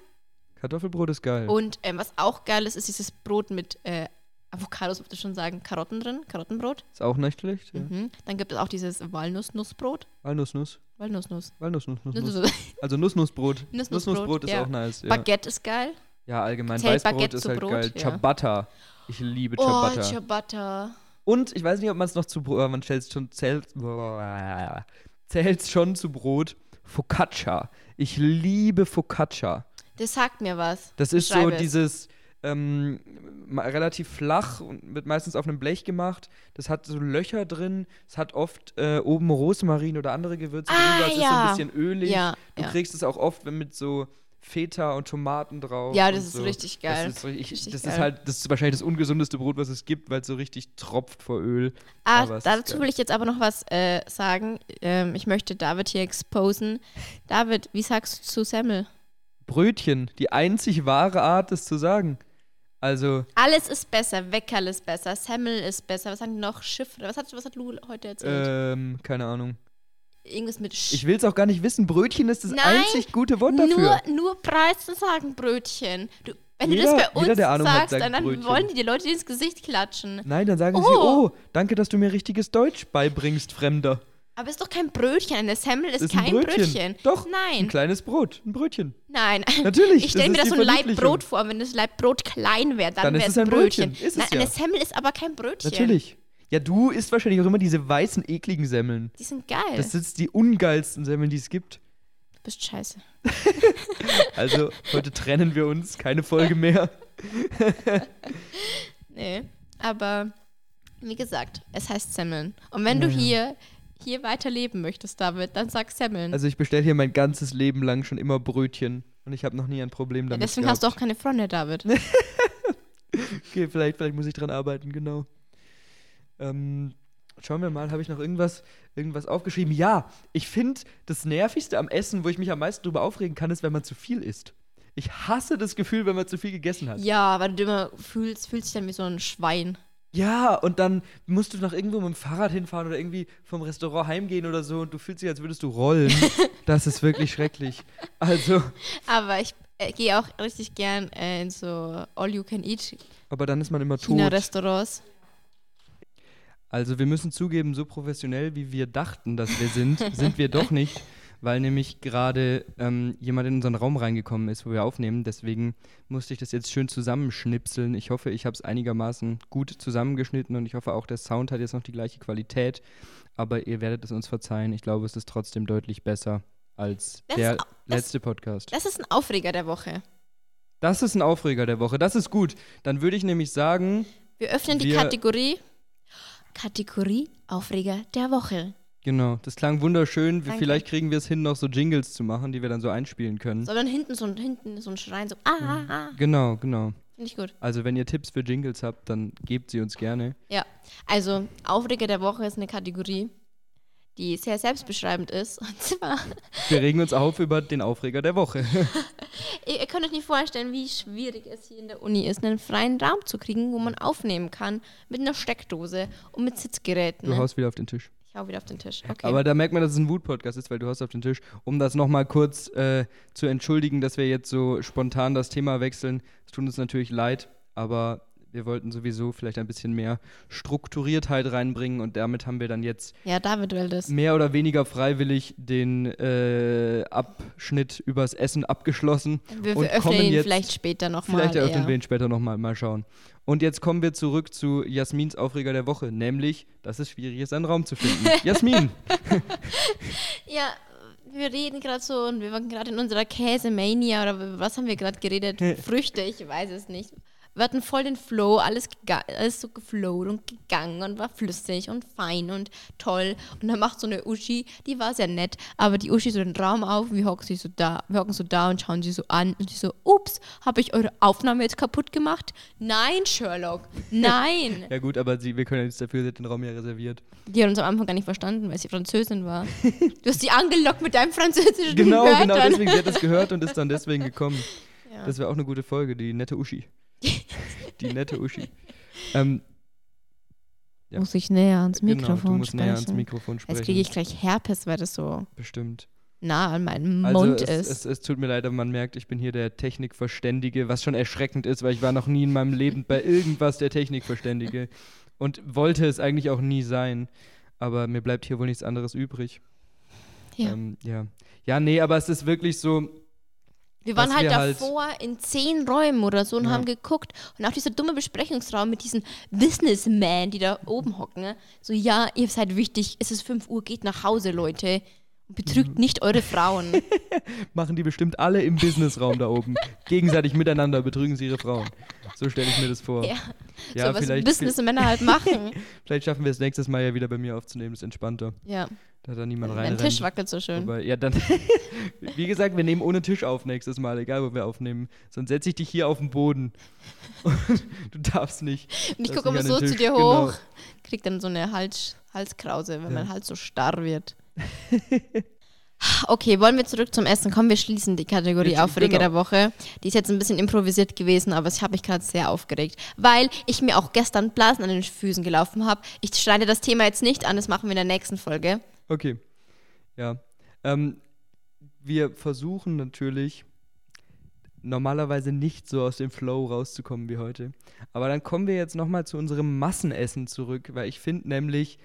Kartoffelbrot ist geil. Und ähm, was auch geil ist, ist dieses Brot mit äh, Avocados, würde ich schon sagen, Karotten drin, Karottenbrot. Ist auch nicht schlecht. Ja. Mhm. Dann gibt es auch dieses Walnuss-Nussbrot. Walnussnuss. Walnuss-Nuss. Walnussnuss. Nuss, Nuss. Nuss- [LAUGHS] Also Nussnussbrot. Nussnussbrot, ist ja. auch nice. Ja, Baguette ist geil. ja allgemein. Zählt Weißbrot Baguette ist halt Brot? geil. Ja. Ciabatta. Ich liebe Oh, Ciabatta. Ciabatta. Und ich weiß nicht, ob man es noch zu Brot, man stellt schon, zählt, [LAUGHS] zählt schon zu Brot. Focaccia. Ich liebe Focaccia. Das sagt mir was. Das ist so dieses ähm, relativ flach und wird meistens auf einem Blech gemacht. Das hat so Löcher drin. Es hat oft äh, oben Rosmarin oder andere Gewürze Ah, drüber. Es ist so ein bisschen ölig. Ja, Du ja. kriegst es auch oft mit so Feta und Tomaten drauf. Ja, das ist so. richtig geil. Das ist, richtig, Richtig das geil. ist halt, das ist wahrscheinlich das ungesundeste Brot, was es gibt, weil es so richtig tropft vor Öl. Ah, dazu will ich jetzt aber noch was äh, sagen. Ähm, ich möchte David hier exposen. David, wie sagst du zu Semmel? Brötchen, die einzig wahre Art, es zu sagen. Also, Alles ist besser, Weckerl ist besser, Semmel ist besser. Was haben die noch? Schiff? Was hat, was hat Lu heute erzählt? ähm, keine Ahnung. Irgendwas mit Sch Ich will es auch gar nicht wissen. Brötchen ist das Nein, einzig gute Wort dafür. nur, nur Preise sagen Brötchen. Du, wenn Jeder- du das bei jeder, uns der Ahnung hat, sagst, sagt dann, Brötchen. wollen die die Leute ins Gesicht klatschen. Nein, dann sagen sie, Oh. oh, danke, dass du mir richtiges Deutsch beibringst, Fremder. Aber es ist doch kein Brötchen. Eine Semmel ist, Ist ein kein Brötchen. Brötchen. Doch, Ein Nein, kleines Brot, ein Brötchen. nein. [LAUGHS] Natürlich. Ich stelle mir das so ein Laib Verniedlichung. Brot vor. Wenn das Laib Brot klein wäre, dann, Dann wäre es es ein Brötchen. Brötchen. Ist es Nein, ja. eine Semmel ist aber kein Brötchen. Natürlich. Ja, du isst wahrscheinlich auch immer diese weißen, ekligen Semmeln. Die sind geil. Das sind die ungeilsten Semmeln, die es gibt. du bist scheiße. [LAUGHS] Also, heute trennen wir uns, keine Folge mehr. [LAUGHS] Nee, aber wie gesagt, es heißt Semmeln. Und wenn du Ja, ja. hier, hier weiter leben möchtest, David, dann sag Semmeln. Also, ich bestelle hier mein ganzes Leben lang schon immer Brötchen. Und ich habe noch nie ein Problem ja, damit. deswegen hast du auch gehabt. keine Freunde, David. [LAUGHS] Okay, vielleicht, vielleicht muss ich dran arbeiten, genau. Ähm, schauen wir mal, habe ich noch irgendwas, irgendwas aufgeschrieben? Ja, ich finde, das Nervigste am Essen, wo ich mich am meisten drüber aufregen kann, ist, wenn man zu viel isst. Ich hasse das Gefühl, wenn man zu viel gegessen hat. Ja, weil du immer fühlst, fühlst dich dann wie so ein Schwein. Ja, und dann musst du noch irgendwo mit dem Fahrrad hinfahren oder irgendwie vom Restaurant heimgehen oder so und du fühlst dich, als würdest du rollen. [LAUGHS] das ist wirklich schrecklich. Also, Aber ich äh, gehe auch richtig gern äh, in so All-You-Can-Eat aber dann ist man immer tot. China-Restaurants. Also wir müssen zugeben, so professionell wie wir dachten, dass wir sind, sind wir doch nicht, weil nämlich gerade ähm, jemand in unseren Raum reingekommen ist, wo wir aufnehmen. Deswegen musste ich das jetzt schön zusammenschnipseln. Ich hoffe, ich habe es einigermaßen gut zusammengeschnitten und ich hoffe auch, der Sound hat jetzt noch die gleiche Qualität. Aber ihr werdet es uns verzeihen. Ich glaube, es ist trotzdem deutlich besser als Das der ist letzte Podcast. Das ist ein Aufreger der Woche. Das ist ein Aufreger der Woche. Das ist gut. Dann würde ich nämlich sagen, Wir öffnen die Wir- Kategorie. Kategorie Aufreger der Woche. Genau, das klang wunderschön. Danke. Vielleicht kriegen wir es hin, noch so Jingles zu machen, die wir dann so einspielen können. Sondern hinten so ein, hinten so ein Schreien, so ah, ah, ah. Genau, genau. Finde ich gut. Also wenn ihr Tipps für Jingles habt, dann gebt sie uns gerne. Ja, also Aufreger der Woche ist eine Kategorie, die sehr selbstbeschreibend ist. Und zwar, [LAUGHS] Wir regen uns auf über den Aufreger der Woche. ihr, [LAUGHS] ihr könnt euch nicht vorstellen, wie schwierig es hier in der Uni ist, einen freien Raum zu kriegen, wo man aufnehmen kann mit einer Steckdose und mit Sitzgeräten. Du haust wieder auf den Tisch. Ich hau wieder auf den Tisch. Okay. Aber da merkt man, dass es ein Wut-Podcast ist, weil du haust auf den Tisch. Um das nochmal kurz äh, zu entschuldigen, dass wir jetzt so spontan das Thema wechseln. Es tut uns natürlich leid, aber wir wollten sowieso vielleicht ein bisschen mehr Strukturiertheit reinbringen und damit haben wir dann jetzt ja, David will das. mehr oder weniger freiwillig den äh, Abschnitt übers Essen abgeschlossen. Wir, und öffnen kommen ihn jetzt- vielleicht später nochmal. Vielleicht eröffnen wir ihn später nochmal, mal schauen. Und jetzt kommen wir zurück zu Jasmins Aufreger der Woche, nämlich, dass es schwierig ist, einen Raum zu finden. [LAUGHS] Jasmin, [LAUGHS] Ja, wir reden gerade so und wir waren gerade in unserer Käsemania oder was haben wir gerade geredet? [LAUGHS] Früchte, ich weiß es nicht. Wir hatten voll den Flow, alles, alles so geflowt und gegangen und war flüssig und fein und toll. Und dann macht so eine Uschi, die war sehr nett, aber die Uschi so den Raum auf wir hocken sie so da, wir hocken so da und schauen sie so an und sie so, ups, habe ich eure Aufnahme jetzt kaputt gemacht? Nein, Sherlock, [LAUGHS] nein. ja gut, aber sie, wir können ja nichts dafür, sie hat den Raum ja reserviert. Die hat uns am Anfang gar nicht verstanden, weil sie Französin war. [LAUGHS] Du hast sie angelockt mit deinem französischen Genau, Wörtern. genau, deswegen, sie hat das gehört und [LAUGHS] ist dann deswegen gekommen. Ja. Das wäre auch eine gute Folge, die nette Uschi. Die nette Uschi. [LAUGHS] Ähm, ja. Muss ich näher ans genau, Mikrofon du musst sprechen. näher ans Mikrofon Jetzt sprechen. kriege ich gleich Herpes, weil das so Bestimmt. nah an meinem Also Mund es, ist. Es, es tut mir leid, aber man merkt, ich bin hier der Technikverständige, was schon erschreckend ist, weil ich war noch nie in meinem Leben bei irgendwas der Technikverständige [LAUGHS] und wollte es eigentlich auch nie sein. Aber mir bleibt hier wohl nichts anderes übrig. ja. Ähm, ja. ja, nee, aber es ist wirklich so, wir waren halt wir halt- davor in zehn Räumen oder so und Ja. haben geguckt. Und auch dieser dumme Besprechungsraum mit diesen Businessmen, die da oben hocken. ne? So, ja, ihr seid wichtig, es ist 5 Uhr, geht nach Hause, Leute. Betrügt Mhm. nicht eure Frauen. [LAUGHS] machen die bestimmt alle im Businessraum da oben. [LAUGHS] Gegenseitig miteinander betrügen sie ihre Frauen. So stelle ich mir das vor. ja, Ja, so was vielleicht, Businessmänner halt machen. [LAUGHS] vielleicht schaffen wir es nächstes Mal ja wieder bei mir aufzunehmen, ist entspannter. ja, Da da niemand dein rein. Tisch wackelt so schön. Aber ja, dann, wie gesagt, wir nehmen ohne Tisch auf nächstes Mal, egal wo wir aufnehmen. Sonst setze ich dich hier auf den Boden. Und du darfst nicht. Und ich Das gucke immer so zu dir genau. hoch, krieg dann so eine Hals, Halskrause, wenn Ja. mein Hals so starr wird. [LAUGHS] Okay, wollen wir zurück zum Essen? Komm, wir schließen die Kategorie Wir- Aufreger genau. der Woche. Die ist jetzt ein bisschen improvisiert gewesen, aber ich habe mich gerade sehr aufgeregt, weil ich mir auch gestern Blasen an den Füßen gelaufen habe. Ich schneide das Thema jetzt nicht an, das machen wir in der nächsten Folge. Okay. Ja. Ähm, wir versuchen natürlich normalerweise nicht so aus dem Flow rauszukommen wie heute. Aber dann kommen wir jetzt nochmal zu unserem Massenessen zurück, weil ich finde nämlich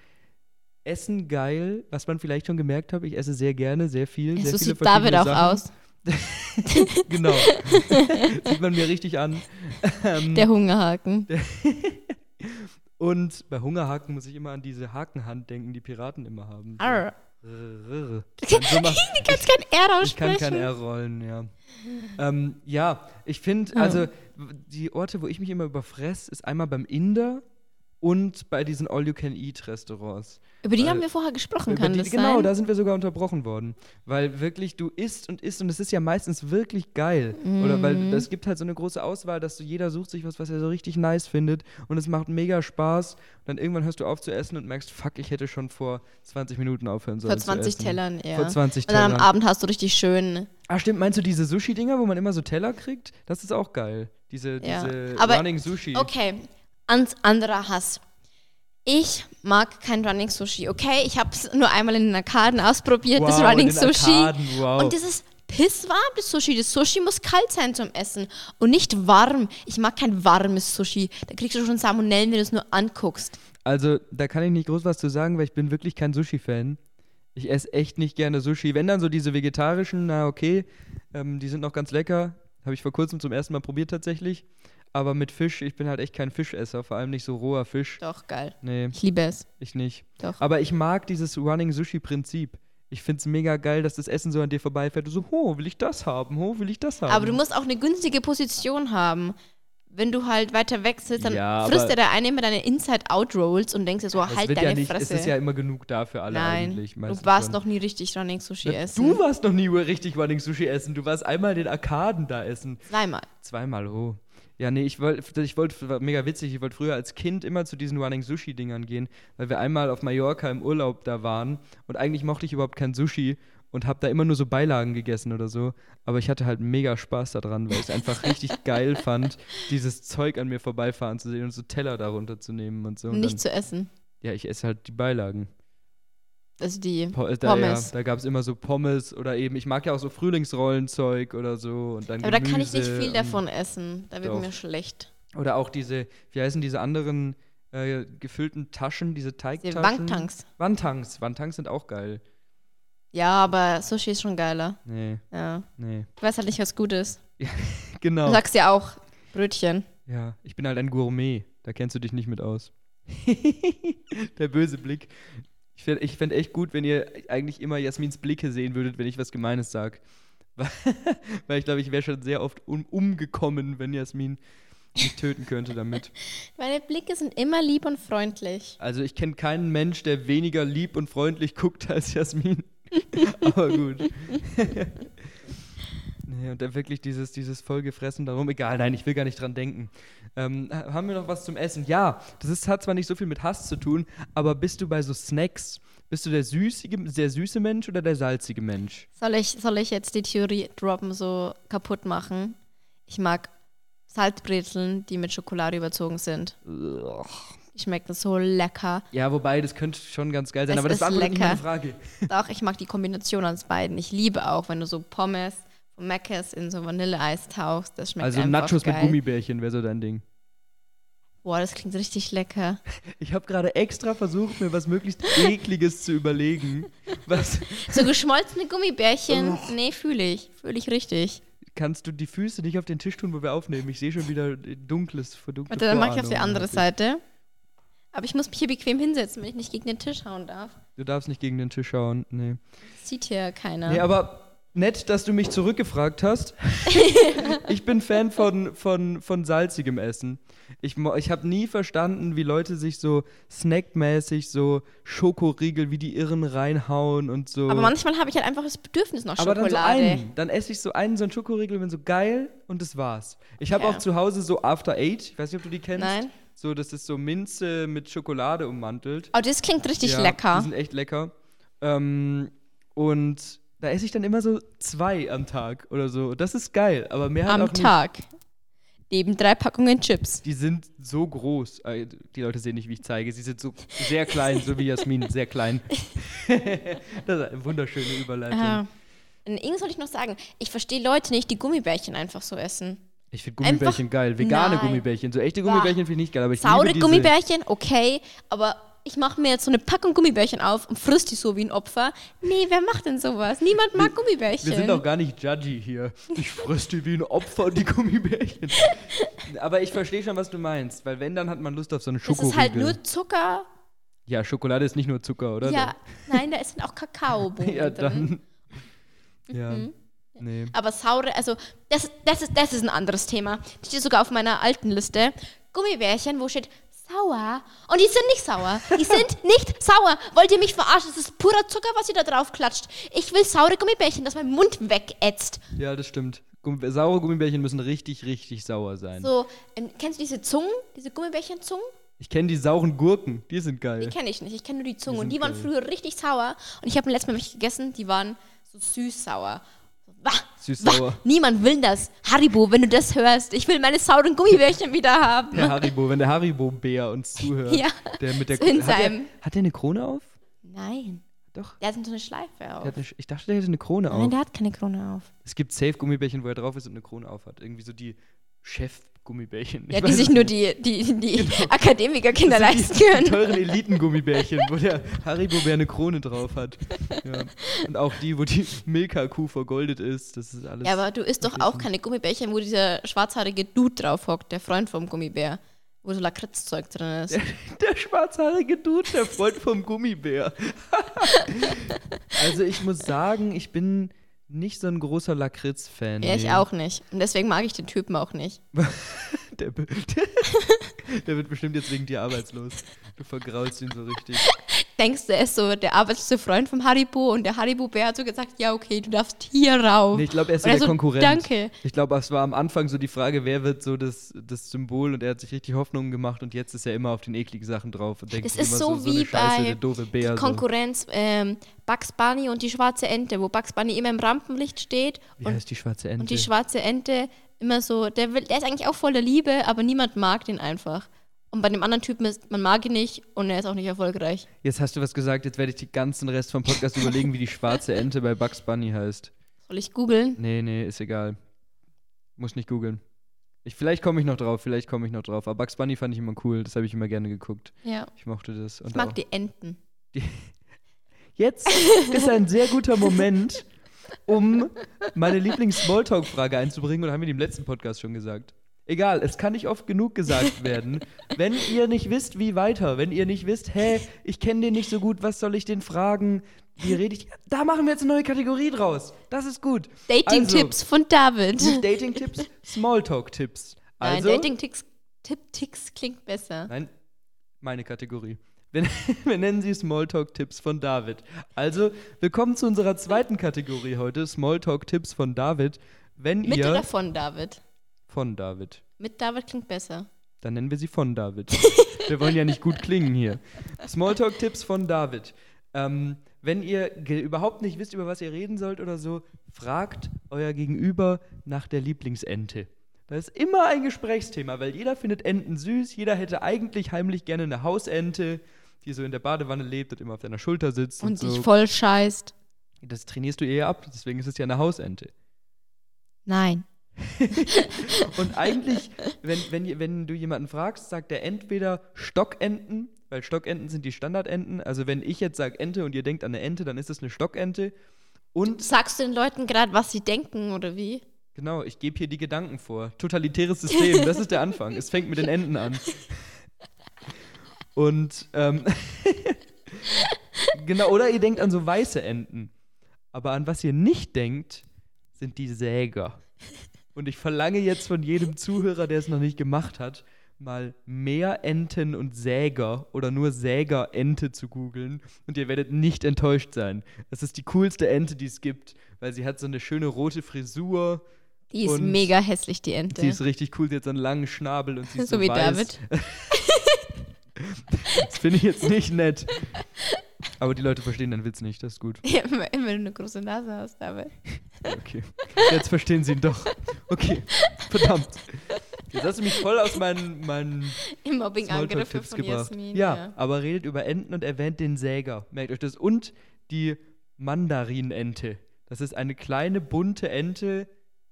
Essen geil, was man vielleicht schon gemerkt hat. Ich esse sehr gerne, sehr viel. sehr so viele sieht David verschiedene auch Sachen. aus, [LAUGHS] genau. [LAUGHS] Sieht man mir richtig an. Ähm, der Hungerhaken. [LAUGHS] und bei Hungerhaken muss ich immer an diese Hakenhand denken, die Piraten immer haben. Arr. So Du kannst kein R Ich kann aussprechen. kein R rollen, ja. ähm, ja, ich finde, also die Orte, wo ich mich immer überfress, ist einmal beim Inder und bei diesen All-You-Can-Eat-Restaurants. Über die Weil- haben wir vorher gesprochen, kann die, das genau, sein? da sind wir sogar unterbrochen worden. Weil wirklich, du isst und isst und es ist ja meistens wirklich geil. Oder Mhm. weil es gibt halt so eine große Auswahl, dass du jeder sucht sich was, was er so richtig nice findet und es macht mega Spaß. Und dann irgendwann hörst du auf zu essen und merkst, fuck, ich hätte schon vor 20 Minuten aufhören sollen. Vor 20 zu essen. Tellern, ja. Vor 20 Und dann am Tellern. Abend hast du richtig schön. Ah, stimmt, meinst du diese Sushi-Dinger, wo man immer so Teller kriegt? Das ist auch geil. Diese, Ja. diese Aber- Running Sushi. Okay, ans anderer Hass. Ich mag kein Running Sushi, okay? Ich habe es nur einmal in den Arkaden ausprobiert, das Wow, Running in den Sushi. Arkaden, wow. Und das ist pisswarm, das Sushi. Das Sushi muss kalt sein zum Essen und nicht warm. Ich mag kein warmes Sushi. Da kriegst du schon Salmonellen, wenn du es nur anguckst. Also, da kann ich nicht groß was zu sagen, weil ich bin wirklich kein Sushi-Fan. Ich esse echt nicht gerne Sushi. Wenn dann so diese vegetarischen, na okay, ähm, die sind noch ganz lecker. Habe ich vor kurzem zum ersten Mal probiert tatsächlich. Aber mit Fisch, ich bin halt echt kein Fischesser, vor allem nicht so roher Fisch. Doch, geil. Nee, Ich liebe es. ich nicht. Doch. Aber ich mag dieses Running Sushi-Prinzip. Ich finde es mega geil, dass das Essen so an dir vorbeifährt. Du so, ho, will ich das haben? Ho, will ich das haben? Aber du musst auch eine günstige Position haben. Wenn du halt weiter weg sitzt, dann Ja, frisst dir der eine immer deine Inside-Out-Rolls und denkst dir so, halt deine ja nicht, Fresse. Es ist ja immer genug da für alle Nein, eigentlich. du warst schon. noch nie richtig Running Sushi Na, essen. Du warst noch nie richtig Running Sushi essen. Du warst einmal in den Arkaden da essen. Zweimal. Zweimal, oh. Ja, nee, ich wollte, ich wollte, war mega witzig, ich wollte früher als Kind immer zu diesen Running Sushi-Dingern gehen, weil wir einmal auf Mallorca im Urlaub da waren und eigentlich mochte ich überhaupt kein Sushi und habe da immer nur so Beilagen gegessen oder so. Aber ich hatte halt mega Spaß daran, weil ich es einfach [LAUGHS] richtig geil fand, dieses Zeug an mir vorbeifahren zu sehen und so Teller darunter zu nehmen und so. Und nicht dann, zu essen. ja, ich esse halt die Beilagen. Also die Po äh, da, ja, Pommes. da gab es immer so Pommes oder eben, ich mag ja auch so Frühlingsrollenzeug oder so. Und dann Aber da kann ich nicht Gemüse viel davon essen. Da wird Doch. mir schlecht. Oder auch diese, wie heißen diese anderen äh, gefüllten Taschen, diese Die Teigtaschen? Wangtangs. Wantangs. Wantangs sind auch geil. Ja, aber Sushi ist schon geiler. Nee, Ja. nee. Du weißt halt nicht, was gut ist. [LAUGHS] Genau. Du sagst ja auch Brötchen. Ja, ich bin halt ein Gourmet. Da kennst du dich nicht mit aus. [LAUGHS] Der böse Blick. Ich fände ich fänd echt gut, wenn ihr eigentlich immer Jasmins Blicke sehen würdet, wenn ich was Gemeines sage. [LAUGHS] Weil ich glaube, ich wäre schon sehr oft um, umgekommen, wenn Jasmin mich töten könnte damit. Meine Blicke sind immer lieb und freundlich. Also ich kenne keinen Mensch, der weniger lieb und freundlich guckt als Jasmin. [LAUGHS] Aber gut. [LAUGHS] nee, und dann wirklich dieses, dieses vollgefressen darum. Egal, nein, ich will gar nicht dran denken. Ähm, ha- haben wir noch was zum Essen? Ja, das ist, hat zwar nicht so viel mit Hass zu tun, aber bist du bei so Snacks, bist du der süßige, der süße Mensch oder der salzige Mensch? Soll ich, soll ich jetzt die Theorie droppen, so kaputt machen? Ich mag Salzbrezeln, die mit Schokolade überzogen sind. Die schmecken so lecker. Ja, wobei, das könnte schon ganz geil sein, Es aber das ist nicht meine lecker. Frage. [LAUGHS] Doch, ich mag die Kombination aus beiden. Ich liebe auch, wenn du so Pommes von Mc's in so Vanilleeis tauchst. Das schmeckt Also einfach Nachos geil. mit Gummibärchen wäre so dein Ding. Boah, das klingt richtig lecker. [LAUGHS] Ich habe gerade extra versucht, mir was möglichst ekliges zu überlegen. Was [LAUGHS] So geschmolzene Gummibärchen, nee, fühle ich. Fühle ich richtig. kannst du die Füße nicht auf den Tisch tun, wo wir aufnehmen? Ich sehe schon wieder dunkles, verdunkles. Warte, dann mache ich auf die andere Seite. Aber ich muss mich hier bequem hinsetzen, wenn ich nicht gegen den Tisch hauen darf. Du darfst nicht gegen den Tisch schauen. Nee. Das sieht hier keiner. Nee, aber nett, dass du mich zurückgefragt hast. [LAUGHS] ich bin Fan von, von, von salzigem Essen. Ich, ich habe nie verstanden, wie Leute sich so snackmäßig so Schokoriegel wie die Irren reinhauen und so. Aber manchmal habe ich halt einfach das Bedürfnis nach Aber dann so Schokolade. einen. Dann esse ich so einen, so einen Schokoriegel, bin so geil und das war's. Ich habe Okay. auch zu Hause so After Eight. Ich weiß nicht, ob du die kennst. Nein. So, das ist so Minze mit Schokolade ummantelt. Oh, das klingt richtig Ja, Die lecker. sind echt lecker. Ähm, und da esse ich dann immer so zwei am Tag oder so. Das ist geil, aber mehr halt Am auch nicht. Tag. Neben drei Packungen Chips. Die sind so groß. Äh, Die Leute sehen nicht, wie ich zeige. Sie sind so sehr klein, so wie Jasmin, [LAUGHS] sehr klein. [LAUGHS] das ist eine wunderschöne Überleitung. Ja. Und irgendwas wollte ich noch sagen. Ich verstehe Leute nicht, die Gummibärchen einfach so essen. Ich finde Gummibärchen Einfach- geil. Vegane Nein. Gummibärchen. So echte. Gummibärchen finde ich nicht geil, aber ich Saure Gummibärchen, okay, aber ich mache mir jetzt so eine Packung Gummibärchen auf und frisst die so wie ein Opfer. Nee, wer macht denn sowas? Niemand mag Gummibärchen. Wir sind auch gar nicht judgy hier. Ich fress die wie ein Opfer, die Gummibärchen. Aber ich verstehe schon, was du meinst, weil wenn, dann hat man Lust auf so eine das Schokoriegel. ist halt nur Zucker. ja, Schokolade ist nicht nur Zucker, oder? Ja, nein, da ist auch Kakaobohnen [LAUGHS] ja, drin. dann. Ja. Mhm. Nee. Aber saure, also das, das, ist, das ist ein anderes Thema. Das steht sogar auf meiner alten Liste. Gummibärchen, wo steht sauer. Und die sind nicht sauer. Die [LAUGHS] sind nicht sauer. Wollt ihr mich verarschen? Das ist purer Zucker, was ihr da drauf klatscht. Ich will saure Gummibärchen, dass mein Mund wegätzt. Ja, das stimmt. Gumm saure Gummibärchen müssen richtig, richtig sauer sein. So, ähm, kennst du diese Zungen? Diese Gummibärchenzungen? Ich kenne die sauren Gurken, die sind geil. Die kenne ich nicht. Ich kenne nur die Zungen. Die und die sind waren geil. früher richtig sauer. Und ich habe letztes Mal welche gegessen, die waren so süß-sauer. Wah, Süß-sauer. Niemand will das. Haribo, wenn du das hörst. Ich will meine sauren Gummibärchen wieder haben. Der Haribo, wenn der Haribo-Bär uns zuhört. Ja, Der mit der in hat, der, hat der eine Krone auf? Nein. Doch. Der hat so eine Schleife auf. eine, ich dachte, der hätte eine Krone Nein, auf. der hat keine Krone auf. Es gibt Safe-Gummibärchen, wo er drauf ist und eine Krone auf hat. Irgendwie so die Chef-Gummibärchen. Ja, Ich die sich nur die, die, die [LAUGHS] Akademikerkinder Das sind leisten die, die können. teuren Elitengummibärchen, wo der Haribo-Bär [LAUGHS] eine Krone drauf hat. Ja. Und auch die, wo die Milka-Kuh vergoldet ist. Das ist alles. Ja, aber du isst doch auch keine Gummibärchen, wo dieser schwarzhaarige Dude drauf hockt, der Freund vom Gummibär. Wo so Lakritzzeug drin ist. Der schwarzhaarige Dude, der Freund vom Gummibär. [LAUGHS] also ich muss sagen, ich bin nicht so ein großer Lakritz-Fan. Ja, ich nee. auch nicht. Und deswegen mag ich den Typen auch nicht. [LAUGHS] Der, [LAUGHS] der wird bestimmt jetzt wegen dir arbeitslos. Du vergraulst ihn so richtig. Denkst du, er ist so der arbeitslose Freund vom Haribo und der Haribo-Bär hat so gesagt, ja, okay, du darfst hier rauf. Nee, ich glaube, er ist so er der so, Konkurrent. danke. Ich glaube, es war am Anfang so die Frage, wer wird so das, das Symbol und er hat sich richtig Hoffnungen gemacht und jetzt ist er immer auf den ekligen Sachen drauf und denkt Das ist so so, wie eine Scheiße, bei der doofe Bär. So. Konkurrenz ähm, Bugs Bunny und die schwarze Ente, wo Bugs Bunny immer im Rampenlicht steht Wie und, heißt die schwarze Ente? und die schwarze Ente immer so, der, will, der ist eigentlich auch voller Liebe, aber niemand mag den einfach. Und bei dem anderen Typen ist, man mag ihn nicht und er ist auch nicht erfolgreich. Jetzt hast du was gesagt, jetzt werde ich den ganzen Rest vom Podcast überlegen, wie die schwarze Ente bei Bugs Bunny heißt. Soll ich googeln? Nee, nee, ist egal. Muss nicht googeln. Ich, vielleicht komme ich noch drauf, vielleicht komme ich noch drauf. Aber Bugs Bunny fand ich immer cool, das habe ich immer gerne geguckt. Ja. Ich mochte das. Und Ich mag auch- die Enten. [LAUGHS] Jetzt ist ein sehr guter Moment, um meine Lieblings-Smalltalk-Frage einzubringen. Und haben wir die im letzten Podcast schon gesagt. Egal, es kann nicht oft genug gesagt [LAUGHS] werden. Wenn ihr nicht wisst, wie weiter, wenn ihr nicht wisst, hä, ich kenne den nicht so gut, was soll ich den fragen? Wie rede ich? Da machen wir jetzt eine neue Kategorie draus. Das ist gut. Dating-Tipps von David. Also, nicht Dating-Tipps, [LAUGHS] Smalltalk-Tipps. Also, Nein, Dating-Tipps klingt besser. Nein, meine Kategorie. Wir, [LAUGHS] wir nennen sie Smalltalk-Tipps von David. Also, willkommen zu unserer zweiten Kategorie heute, Smalltalk-Tipps von David. Wenn Mit ihr oder von David? Von David, Mit David klingt besser. dann nennen wir sie von David. [LAUGHS] wir wollen ja nicht gut klingen hier. Smalltalk-Tipps von David. Ähm, wenn ihr überhaupt nicht wisst, über was ihr reden sollt oder so, fragt euer Gegenüber nach der Lieblingsente. Das ist immer ein Gesprächsthema, weil jeder findet Enten süß, jeder hätte eigentlich heimlich gerne eine Hausente, die so in der Badewanne lebt und immer auf deiner Schulter sitzt. Und, Und so. dich voll scheißt. Das trainierst du eher ab, deswegen ist es ja eine Hausente. Nein. [LAUGHS] Und eigentlich, wenn, wenn, wenn du jemanden fragst, sagt er entweder Stockenten, weil Stockenten sind die Standardenten. Also wenn ich jetzt sage Ente und ihr denkt an eine Ente, dann ist es eine Stockente. Und Sagst du den Leuten gerade, was sie denken oder wie? genau, ich gebe hier die Gedanken vor. Totalitäres System, das ist der Anfang. Es fängt mit den Enten an. Und ähm, [LAUGHS] genau, oder ihr denkt an so weiße Enten. Aber an was ihr nicht denkt, sind die Säger. Und ich verlange jetzt von jedem Zuhörer, der es noch nicht gemacht hat, mal mehr Enten und Säger oder nur Sägerente zu googeln. Und ihr werdet nicht enttäuscht sein. Das ist die coolste Ente, die es gibt, weil sie hat so eine schöne rote Frisur. Die ist mega hässlich, die Ente. Sie ist richtig cool, sie hat so einen langen Schnabel und sie ist So so, wie weiß. David. [LAUGHS] Das finde ich jetzt nicht nett. Aber die Leute verstehen deinen Witz nicht, das ist gut. [LAUGHS] Ja, immer, immer eine große Nase hast, David. [LAUGHS] Okay. Jetzt verstehen sie ihn doch. Okay. [LAUGHS] Verdammt. Jetzt hast du mich voll aus meinen, meinen Im Mobbing-Angriffe von gebracht. Jasmin. Ja, aber redet über Enten und erwähnt den Säger. Merkt euch das. Und die Mandarinente. Das ist eine kleine, bunte Ente,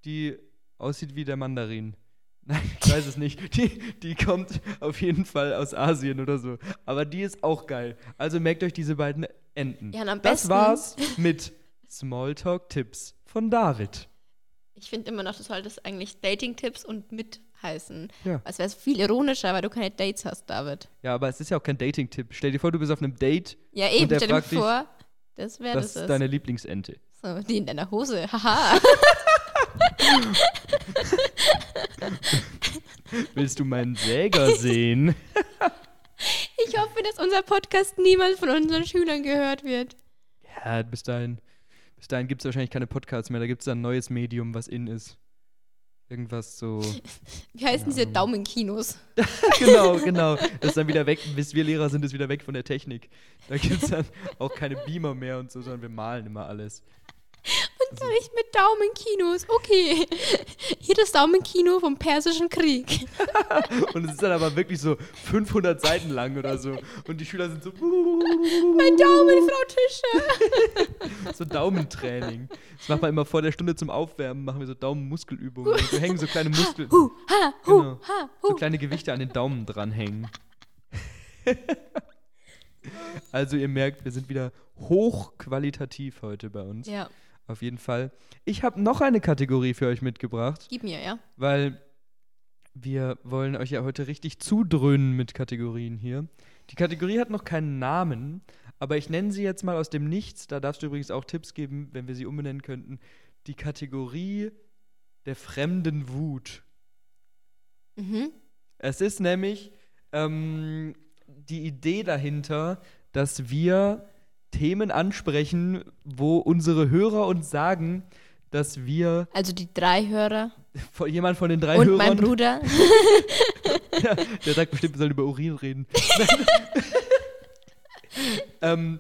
die aussieht wie der Mandarin. [LAUGHS] Nein, ich weiß es nicht. Die, die kommt auf jeden Fall aus Asien oder so. Aber die ist auch geil. Also merkt euch diese beiden Enten. Ja, und am das besten- war's mit Smalltalk-Tipps von David. Ich finde immer noch, du solltest eigentlich Dating-Tipps und mit heißen. Ja. Als wäre es viel ironischer, weil du keine Dates hast, David. Ja, aber es ist ja auch kein Dating-Tipp. Stell dir vor, du bist auf einem Date, Ja, Und eben, der stell dir fragt dich, vor, das wäre das das. ist deine Lieblingsente. so, die in deiner Hose. Haha. [LAUGHS] [LAUGHS] Willst du meinen Säger sehen? Ich hoffe, dass unser Podcast niemals von unseren Schülern gehört wird. Ja, bis dahin, bis dahin gibt es wahrscheinlich keine Podcasts mehr. Da gibt es ein neues Medium, was in ist. Irgendwas so. [LAUGHS] Wie heißen diese. Daumenkinos? [LAUGHS] genau, genau. Das ist dann wieder weg, bis wir Lehrer sind, ist wieder weg von der Technik. Da gibt es dann auch keine Beamer mehr und so, sondern wir malen immer alles. Zwar nicht mit Daumenkinos. Okay. [LAUGHS] Hier das Daumenkino vom Persischen Krieg. [LAUGHS] Und es ist dann aber wirklich so 500 Seiten lang oder so. Und die Schüler sind so. [LAUGHS] Mein Daumen, Frau Tischer. So Daumentraining. Das machen wir immer vor der Stunde zum Aufwärmen, machen wir so Daumenmuskelübungen. Wir hängen so kleine Muskeln, Hu, ha, hu, Genau. ha, so hu. kleine Gewichte an den Daumen dranhängen. Also ihr merkt, wir sind wieder hochqualitativ heute bei uns. Ja, Auf jeden Fall. Ich habe noch eine Kategorie für euch mitgebracht, gib mir, ja. weil wir wollen euch ja heute richtig zudröhnen mit Kategorien hier. Die Kategorie hat noch keinen Namen, aber ich nenne sie jetzt mal aus dem Nichts. Da darfst du übrigens auch Tipps geben, wenn wir sie umbenennen könnten. Die Kategorie der fremden Wut. Mhm. Es ist nämlich ähm, die Idee dahinter, dass wir Themen ansprechen, wo unsere Hörer uns sagen, dass wir Also die drei Hörer [LAUGHS] von, jemand von den drei und Hörern, mein Bruder. [LAUGHS] Ja, der sagt bestimmt, wir sollen über Urin reden. [LAUGHS] ähm,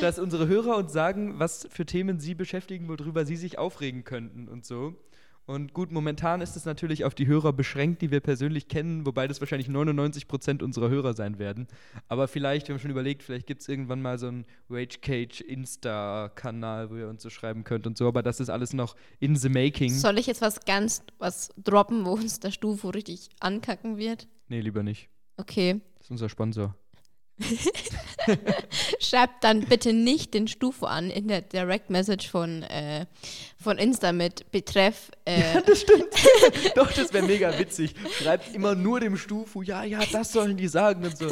dass unsere Hörer uns sagen, was für Themen sie beschäftigen, worüber sie sich aufregen könnten und so. Und gut, momentan ist es natürlich auf die Hörer beschränkt, die wir persönlich kennen, wobei das wahrscheinlich 99% unserer Hörer sein werden. Aber vielleicht, wir haben schon überlegt, vielleicht gibt es irgendwann mal so einen Rage Cage Insta-Kanal, wo ihr uns so schreiben könnt und so. Aber das ist alles noch in the making. Soll ich jetzt was ganz, was droppen, wo uns der Stufo richtig ankacken wird? nee, lieber nicht. Okay. Das ist unser Sponsor. [LAUGHS] Schreibt dann bitte nicht den Stufo an in der Direct Message von, äh, von Insta mit Betreff. Äh, Das stimmt. [LAUGHS] Doch, das wäre mega witzig. Schreibt immer nur dem Stufu, ja, ja, das sollen die sagen und so.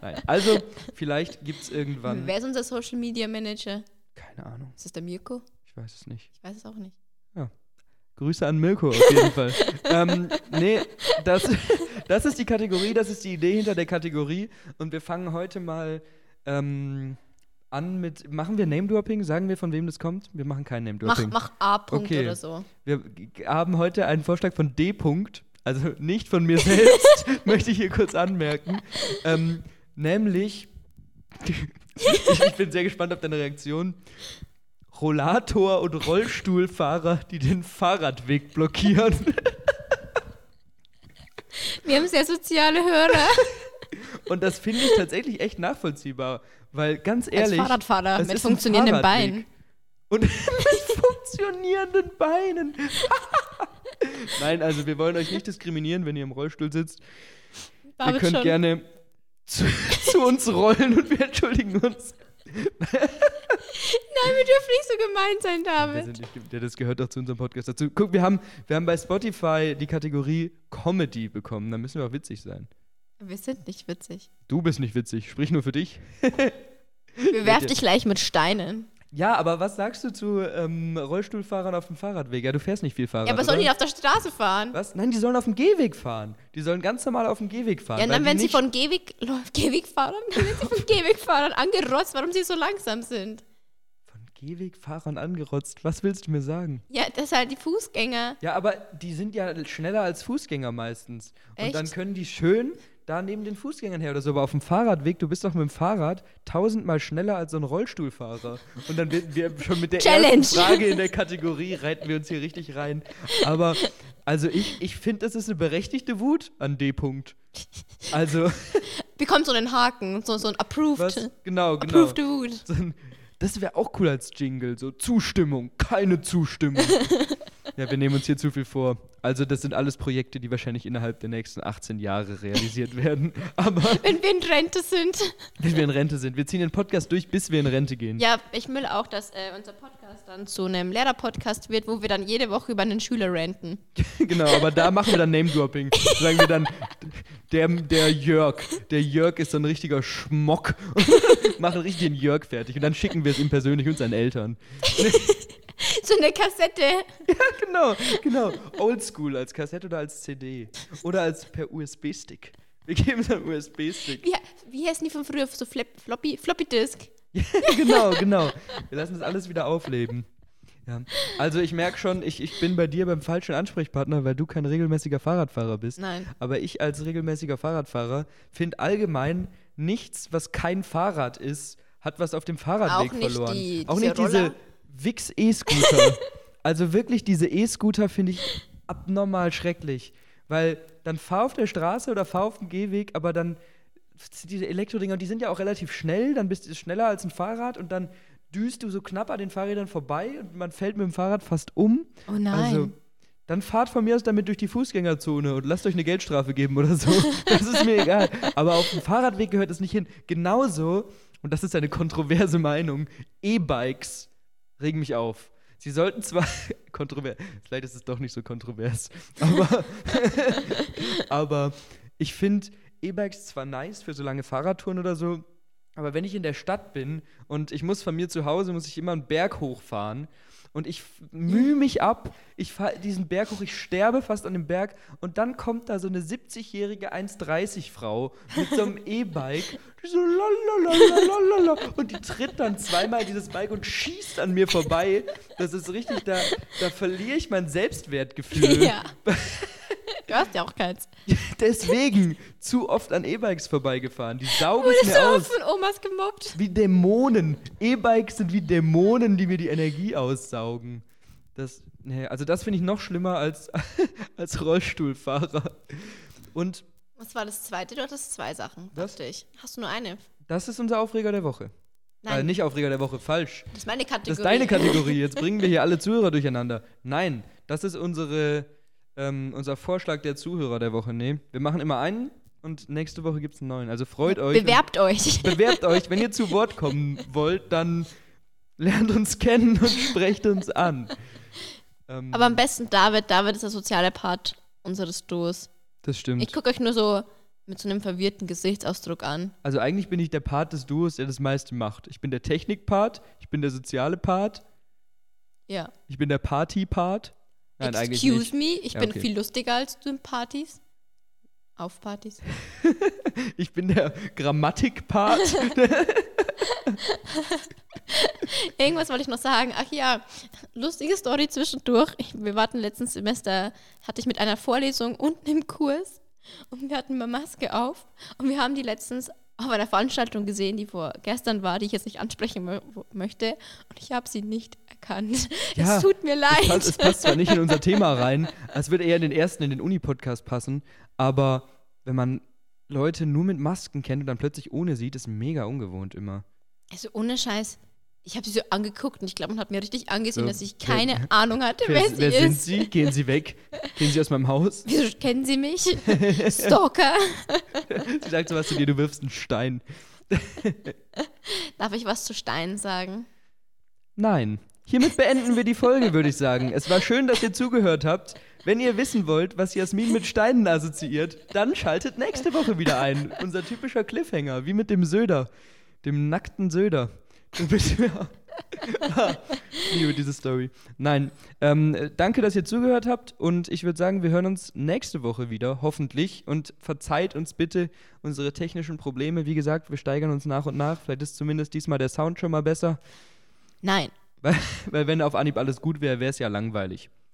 Nein. Also, vielleicht gibt es irgendwann. wer ist unser Social Media Manager? Keine Ahnung, Ist das der Mirko? ich weiß es nicht. Ich weiß es auch nicht. Grüße an Mirko auf jeden Fall. [LAUGHS] ähm, nee, das, das ist die Kategorie, das ist die Idee hinter der Kategorie. Und wir fangen heute mal ähm, an mit. Machen wir Name-Dropping? Sagen wir, von wem das kommt? Wir machen kein Mach, Name-Dropping. mach A-Punkt Okay. oder so. Wir haben heute einen Vorschlag von D. -Punkt, also nicht von mir selbst, [LAUGHS] möchte ich hier kurz anmerken. Ähm, nämlich, ich, [LAUGHS] ich bin sehr gespannt auf deine Reaktion. Rollator- und Rollstuhlfahrer, die den Fahrradweg blockieren. Wir haben sehr soziale Hörer. [LAUGHS] Und das finde ich tatsächlich echt nachvollziehbar, weil ganz Als ehrlich. Fahrradfahrer es [LAUGHS] mit funktionierenden. Beinen. Und mit funktionierenden Beinen. Nein, also wir wollen euch nicht diskriminieren, wenn ihr im Rollstuhl sitzt. ihr David könnt schon. gerne zu, [LAUGHS] zu uns rollen und wir entschuldigen uns. Nein, wir dürfen nicht so gemein sein, David. sind das gehört doch zu unserem Podcast dazu. Guck, wir haben, wir haben bei Spotify die Kategorie Comedy bekommen. Da müssen wir auch witzig sein. Wir sind nicht witzig. Du bist nicht witzig, sprich nur für dich. [LAUGHS] Wir werfen dich gleich mit Steinen. Ja, aber was sagst du zu ähm, Rollstuhlfahrern auf dem Fahrradweg? Ja, du fährst nicht viel Fahrrad. Ja, aber sollen die auf der Straße fahren? Was? Nein, die sollen auf dem Gehweg fahren. Die sollen ganz normal auf dem Gehweg fahren. Ja, dann werden [LAUGHS] sie von Gehweg, Gehwegfahrern, dann werden sie von Gehwegfahrern angerotzt, warum sie so langsam sind. Gehwegfahrern angerotzt. Was willst du mir sagen? Ja, das sind halt die Fußgänger. Ja, aber die sind ja schneller als Fußgänger meistens. Und Echt? dann können die schön da neben den Fußgängern her oder so. Aber auf dem Fahrradweg, du bist doch mit dem Fahrrad tausendmal schneller als so ein Rollstuhlfahrer. Und dann werden wir schon mit der Challenge. ersten Frage in der Kategorie reiten wir uns hier richtig rein. Aber also ich, ich finde, das ist eine berechtigte Wut an D. -Punkt. Also, [LAUGHS] Bekommt so einen Haken, so, so ein Approved. was? Genau, genau. Approved Wut. So ein, das wäre auch cool als Jingle. So Zustimmung, keine Zustimmung. [LAUGHS] ja, wir nehmen uns hier zu viel vor. Also, das sind alles Projekte, die wahrscheinlich innerhalb der nächsten 18 Jahre realisiert werden. [LAUGHS] Aber Wenn wir in Rente sind. wenn wir in Rente sind, wir ziehen den Podcast durch, bis wir in Rente gehen. Ja, ich will auch, dass äh, unser Podcast dann zu einem Lehrer-Podcast wird, wo wir dann jede Woche über einen Schüler ranten. [LAUGHS] genau, aber da machen wir dann [LAUGHS] Name-Dropping. Sagen wir dann, der, der Jörg, der Jörg ist so ein richtiger Schmock. machen richtig den Jörg fertig. Und dann schicken wir es ihm persönlich und seinen Eltern. [LAUGHS] So eine Kassette. genau, genau. Oldschool als Kassette oder als CD. Oder als per USB-Stick. Wir geben es einen USB-Stick. Wie, wie heißen die von früher? So Flip, Floppy, Floppy Disk. [LAUGHS] genau, genau. Wir lassen das alles wieder aufleben. Ja. Also ich merke schon, ich, ich bin bei dir beim falschen Ansprechpartner, weil du kein regelmäßiger Fahrradfahrer bist. Nein. Aber ich als regelmäßiger Fahrradfahrer finde allgemein nichts, was kein Fahrrad ist, hat was auf dem Fahrradweg Auch verloren. die- Auch diese nicht diese Roller? Wix E-Scooter. [LAUGHS] also wirklich diese E-Scooter finde ich abnormal schrecklich. Weil dann fahr auf der Straße oder fahr auf dem Gehweg, aber dann diese Elektrodinger, die sind ja auch relativ schnell, dann bist du schneller als ein Fahrrad und dann düst du so knapp an den Fahrrädern vorbei und man fällt mit dem Fahrrad fast um. Oh nein. Also, dann fahrt von mir aus damit durch die Fußgängerzone und lasst euch eine Geldstrafe geben oder so. [LAUGHS] Das ist mir egal. Aber auf dem Fahrradweg gehört es nicht hin. Genauso, und das ist eine kontroverse Meinung, E-Bikes regen mich auf. Sie sollten zwar [LAUGHS] kontrovers, vielleicht ist es doch nicht so kontrovers, [LAUGHS] aber, [LAUGHS] aber ich finde E-Bikes zwar nice für so lange Fahrradtouren oder so, aber wenn ich in der Stadt bin und ich muss von mir zu Hause, muss ich immer einen Berg hochfahren und ich mühe mich ab, ich fahre diesen Berg hoch, ich sterbe fast an dem Berg und dann kommt da so eine 70-jährige 1,30 Frau mit so einem [LAUGHS] E-Bike, die so lalalala und die tritt dann zweimal dieses Bike und schießt an mir vorbei. Das ist richtig, da, da verliere ich mein Selbstwertgefühl. ja. [LAUGHS] Du hast ja auch keins. [LAUGHS] Deswegen zu oft an E-Bikes vorbeigefahren. Die saugen Wurdest es du mir aus. von Omas gemobbt? Wie Dämonen. E-Bikes sind wie Dämonen, die mir die Energie aussaugen. Das, nee, also das finde ich noch schlimmer als, [LAUGHS] als Rollstuhlfahrer. Und Was war das zweite? Du hattest zwei Sachen, Was? dachte ich. Hast du nur eine? das ist unser Aufreger der Woche. Nein, Äh, nicht Aufreger der Woche, falsch. das ist meine Kategorie. Das ist deine Kategorie. [LAUGHS] Jetzt bringen wir hier alle Zuhörer durcheinander. Nein, das ist unsere, ähm, unser Vorschlag der Zuhörer der Woche. Nee, wir machen immer einen und nächste Woche gibt es einen neuen. Also freut euch. Bewerbt euch. [LAUGHS] Bewerbt euch. Wenn ihr zu Wort kommen wollt, dann lernt uns kennen und sprecht uns an. Ähm, Aber am besten David. David ist der soziale Part unseres Duos. das stimmt. Ich gucke euch nur so mit so einem verwirrten Gesichtsausdruck an. Also eigentlich bin ich der Part des Duos, der das meiste macht. Ich bin der Technik-Part, ich bin der soziale Part, Ja. ich bin der Party-Part. Nein, Excuse me, ich Ja, bin okay. viel lustiger als du in Partys. Auf Partys. [LAUGHS] Ich bin der Grammatik-Part. [LAUGHS] Irgendwas wollte ich noch sagen. Ach ja, lustige Story zwischendurch. Wir warten letzten Semester, hatte ich mit einer Vorlesung unten im Kurs und wir hatten mal Maske auf und wir haben die letztens auf einer Veranstaltung gesehen, die vor gestern war, die ich jetzt nicht ansprechen mö möchte und ich habe sie nicht erkannt. Ja, es tut mir Es leid. passt, es passt zwar nicht in unser Thema rein, es würde eher in den ersten, in den Uni-Podcast passen, aber wenn man Leute nur mit Masken kennt und dann plötzlich ohne sieht, ist mega ungewohnt immer. Also ohne Scheiß. Ich habe sie so angeguckt und ich glaube, man hat mir richtig angesehen, So, dass ich wer- keine Ahnung hatte, wer, Wer, sie wer sind ist. Sie? Gehen Sie weg. Gehen Sie aus meinem Haus. [LAUGHS] Wieso kennen Sie mich? [LAUGHS] Stalker. Sie sagt sowas zu dir, du wirfst einen Stein. Darf ich was zu Steinen sagen? Nein. Hiermit beenden wir die Folge, würde ich sagen. Es war schön, dass ihr zugehört habt. Wenn ihr wissen wollt, was Jasmin mit Steinen assoziiert, dann schaltet nächste Woche wieder ein. Unser typischer Cliffhanger, wie mit dem Söder. Dem nackten Söder. Ja. Ich [LAUGHS] liebe diese Story. Nein, ähm, äh, danke, dass ihr zugehört habt und ich würde sagen, wir hören uns nächste Woche wieder, hoffentlich. Und verzeiht uns bitte unsere technischen Probleme. Wie gesagt, wir steigern uns nach und nach. Vielleicht ist zumindest diesmal der Sound schon mal besser. Nein. Weil, weil wenn auf Anhieb alles gut wäre, wäre es ja langweilig.